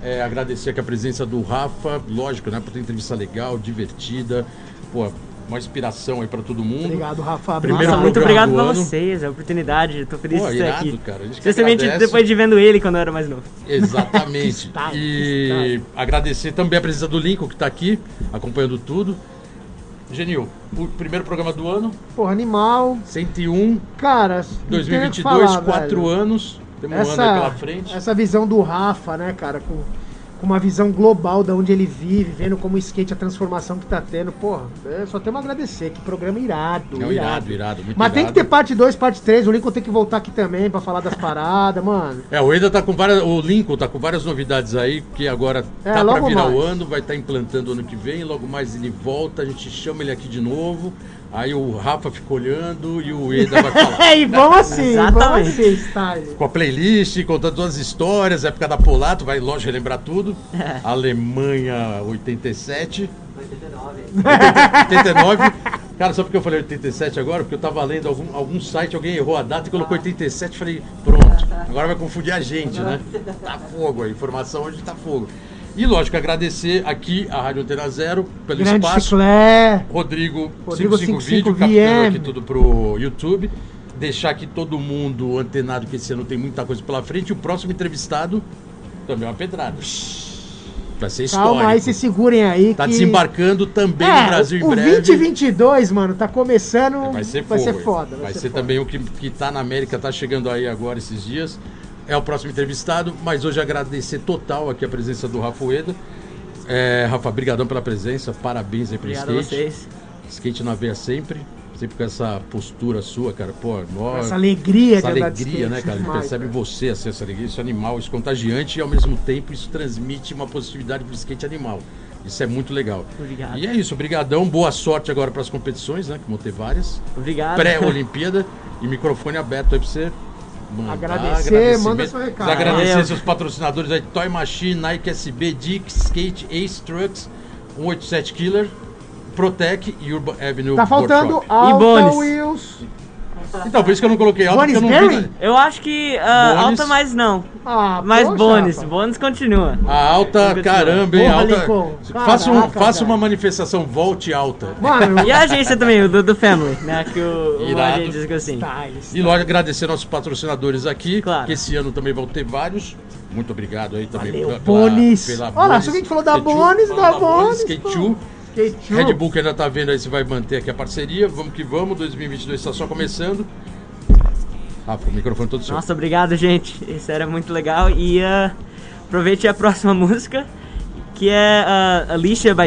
A: É, agradecer aqui a presença do Rafa, lógico, né? Por ter entrevista legal, divertida. Pô, uma inspiração aí pra todo mundo.
B: Obrigado, Rafa.
A: Primeiro
C: Nossa, muito obrigado
A: ano.
C: vocês, a oportunidade, tô feliz
A: Pô,
C: de estar
A: irado,
C: aqui.
A: cara, a
C: Especialmente depois de vendo ele quando eu era mais novo.
A: Exatamente. (laughs) E agradecer também a presença do Lincoln, que está aqui, acompanhando tudo. Genil, o primeiro programa do ano,
B: Porra, animal.
A: 101,
B: Cara, não tem nem o que
A: 2022,
B: falar,
A: quatro
B: velho.
A: anos. Temos um ano aí pela frente.
B: essa visão do Rafa, né, cara, com, com uma visão global de onde ele vive, vendo como o skate, a transformação que tá tendo, porra, é, só temos a agradecer, que programa irado,
A: Não, irado, irado, muito
B: Mas tem que
A: irado.
B: ter parte 2, parte 3, o Lincoln tem que voltar aqui também pra falar das paradas, mano.
A: É, o Eda tá com várias. O Lincoln tá com várias novidades aí, que agora
B: É,
A: tá pra virar o
B: mais.
A: ano, vai estar implantando ano que vem, logo mais ele volta, a gente chama ele aqui de novo. Aí o Rafa fica olhando e o Eda vai falar. (laughs)
B: É, e vamos assim, vamos
C: Exatamente.
B: assim, style.
A: com a playlist, contando todas as histórias, época da Polato, vai, lógico, relembrar tudo. Alemanha 87,
D: 89.
A: 89. Cara, só porque eu falei 87 agora, porque eu tava lendo algum, algum site, alguém errou a data e colocou 87, falei, pronto, agora vai confundir a gente, né? Tá fogo, a informação hoje tá fogo. E lógico, agradecer aqui a Rádio Antena Zero pelo
B: Grande
A: espaço.
B: chiclé.
A: Rodrigo,
B: Rodrigo
A: 55
B: 55
A: Vídeo, captando aqui tudo pro YouTube. Deixar aqui todo mundo antenado que esse ano tem muita coisa pela frente. O próximo entrevistado também é uma pedrada. Vai ser histórico.
B: Calma aí, se segurem aí.
A: Tá
B: que...
A: desembarcando também
B: É,
A: no Brasil
B: o
A: em breve.
B: 2022, mano, tá começando.
A: Vai ser
B: vai
A: fogo.
B: ser foda.
A: Vai, ser,
B: foda.
A: também o que, que tá na América, tá chegando aí agora esses dias. É o próximo entrevistado, mas hoje agradecer total aqui a presença do Rafa Ueda. É, Rafa, brigadão pela presença, parabéns aí pelo
C: Obrigado a
A: skate.
C: vocês.
A: Skate na veia sempre, sempre com essa postura sua, cara. Pô, nó-
B: Essa alegria
A: essa alegria, né, cara? Ele
B: demais,
A: percebe
B: velho.
A: você, assim, essa alegria, isso é animal, isso é contagiante e ao mesmo tempo isso transmite uma positividade pro skate animal. Isso é muito legal.
C: Obrigado.
A: E é isso, brigadão, boa sorte agora para as competições, né? Que vão ter várias.
C: Obrigado.
A: Pré-Olimpíada e microfone aberto aí pra você. Mandar
B: Agradecer, manda seu recado.
A: Agradecer seus patrocinadores aí, Toy Machine, Nike SB, Dick, Skate, Ace Trucks, 187 Killer, Protec e Urban Avenue
B: Tá faltando
A: Workshop.
B: Alta. Wheels.
A: Então, por isso que eu não coloquei alto, porque eu não vi.
C: Eu acho que ah,
A: Bônus.
C: alta, mas não.
B: Ah,
C: Mas
B: poxa,
C: bônus,
B: rapaz.
C: bônus continua.
A: A alta,
C: Continua.
A: caramba, hein?
B: Porra,
A: alta.
B: Lincoln.
A: faça um-
B: Caraca,
A: faça uma manifestação, volte alta.
B: Mano,
C: E a agência também, o do, do Family, né? Que o, o
A: Irado.
C: diz que assim.
B: style,
A: E lógico, agradecer nossos patrocinadores aqui,
C: Claro.
A: que esse ano também vão ter vários. Muito obrigado aí também
B: Valeu,
A: pela-
B: Bonis.
A: pela
B: Olha só que a gente falou da Bonis,
A: falou
B: da Bonis,
A: Skate
B: pô. Show.
A: Red Bull que ainda tá vendo aí se vai manter aqui a parceria. Vamos que vamos, 2022 está só começando. Rafa, o microfone todo seu.
C: Nossa, obrigado, gente. Isso era muito legal. E ah, aproveite a próxima (laughs) música, que é ah, Alicia by.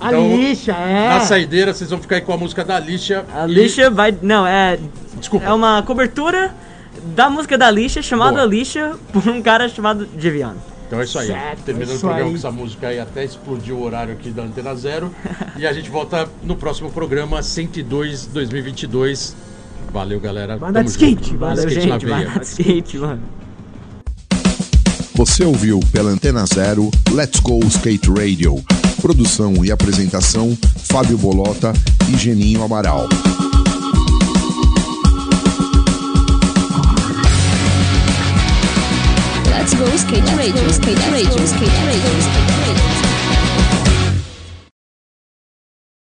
B: A
A: Então,
B: lixa, é.
A: Na saideira, vocês vão ficar aí com a música da Alicia. e-
C: Alicia by. Não, é.
A: Desculpa.
C: É uma cobertura da música da Alicia, chamada
A: Boa.
C: Alicia, por um cara chamado Jivion.
A: Então é isso aí.
B: Certo,
A: Terminando
B: isso
A: o programa
B: aí.
A: com essa música aí, até explodiu o horário aqui da Antena Zero. e a gente volta no próximo programa 102 2022. Valeu, galera.
B: Banda de skate,
C: Valeu,
A: Skate na
C: gente.
A: veia.
C: Vai na skate, mano.
F: Você ouviu pela Antena Zero Let's Go Skate Radio. Produção e apresentação Fábio Bolota e Geninho Amaral.
E: Let's go skate radio, skate radio, skate radio, skate radio.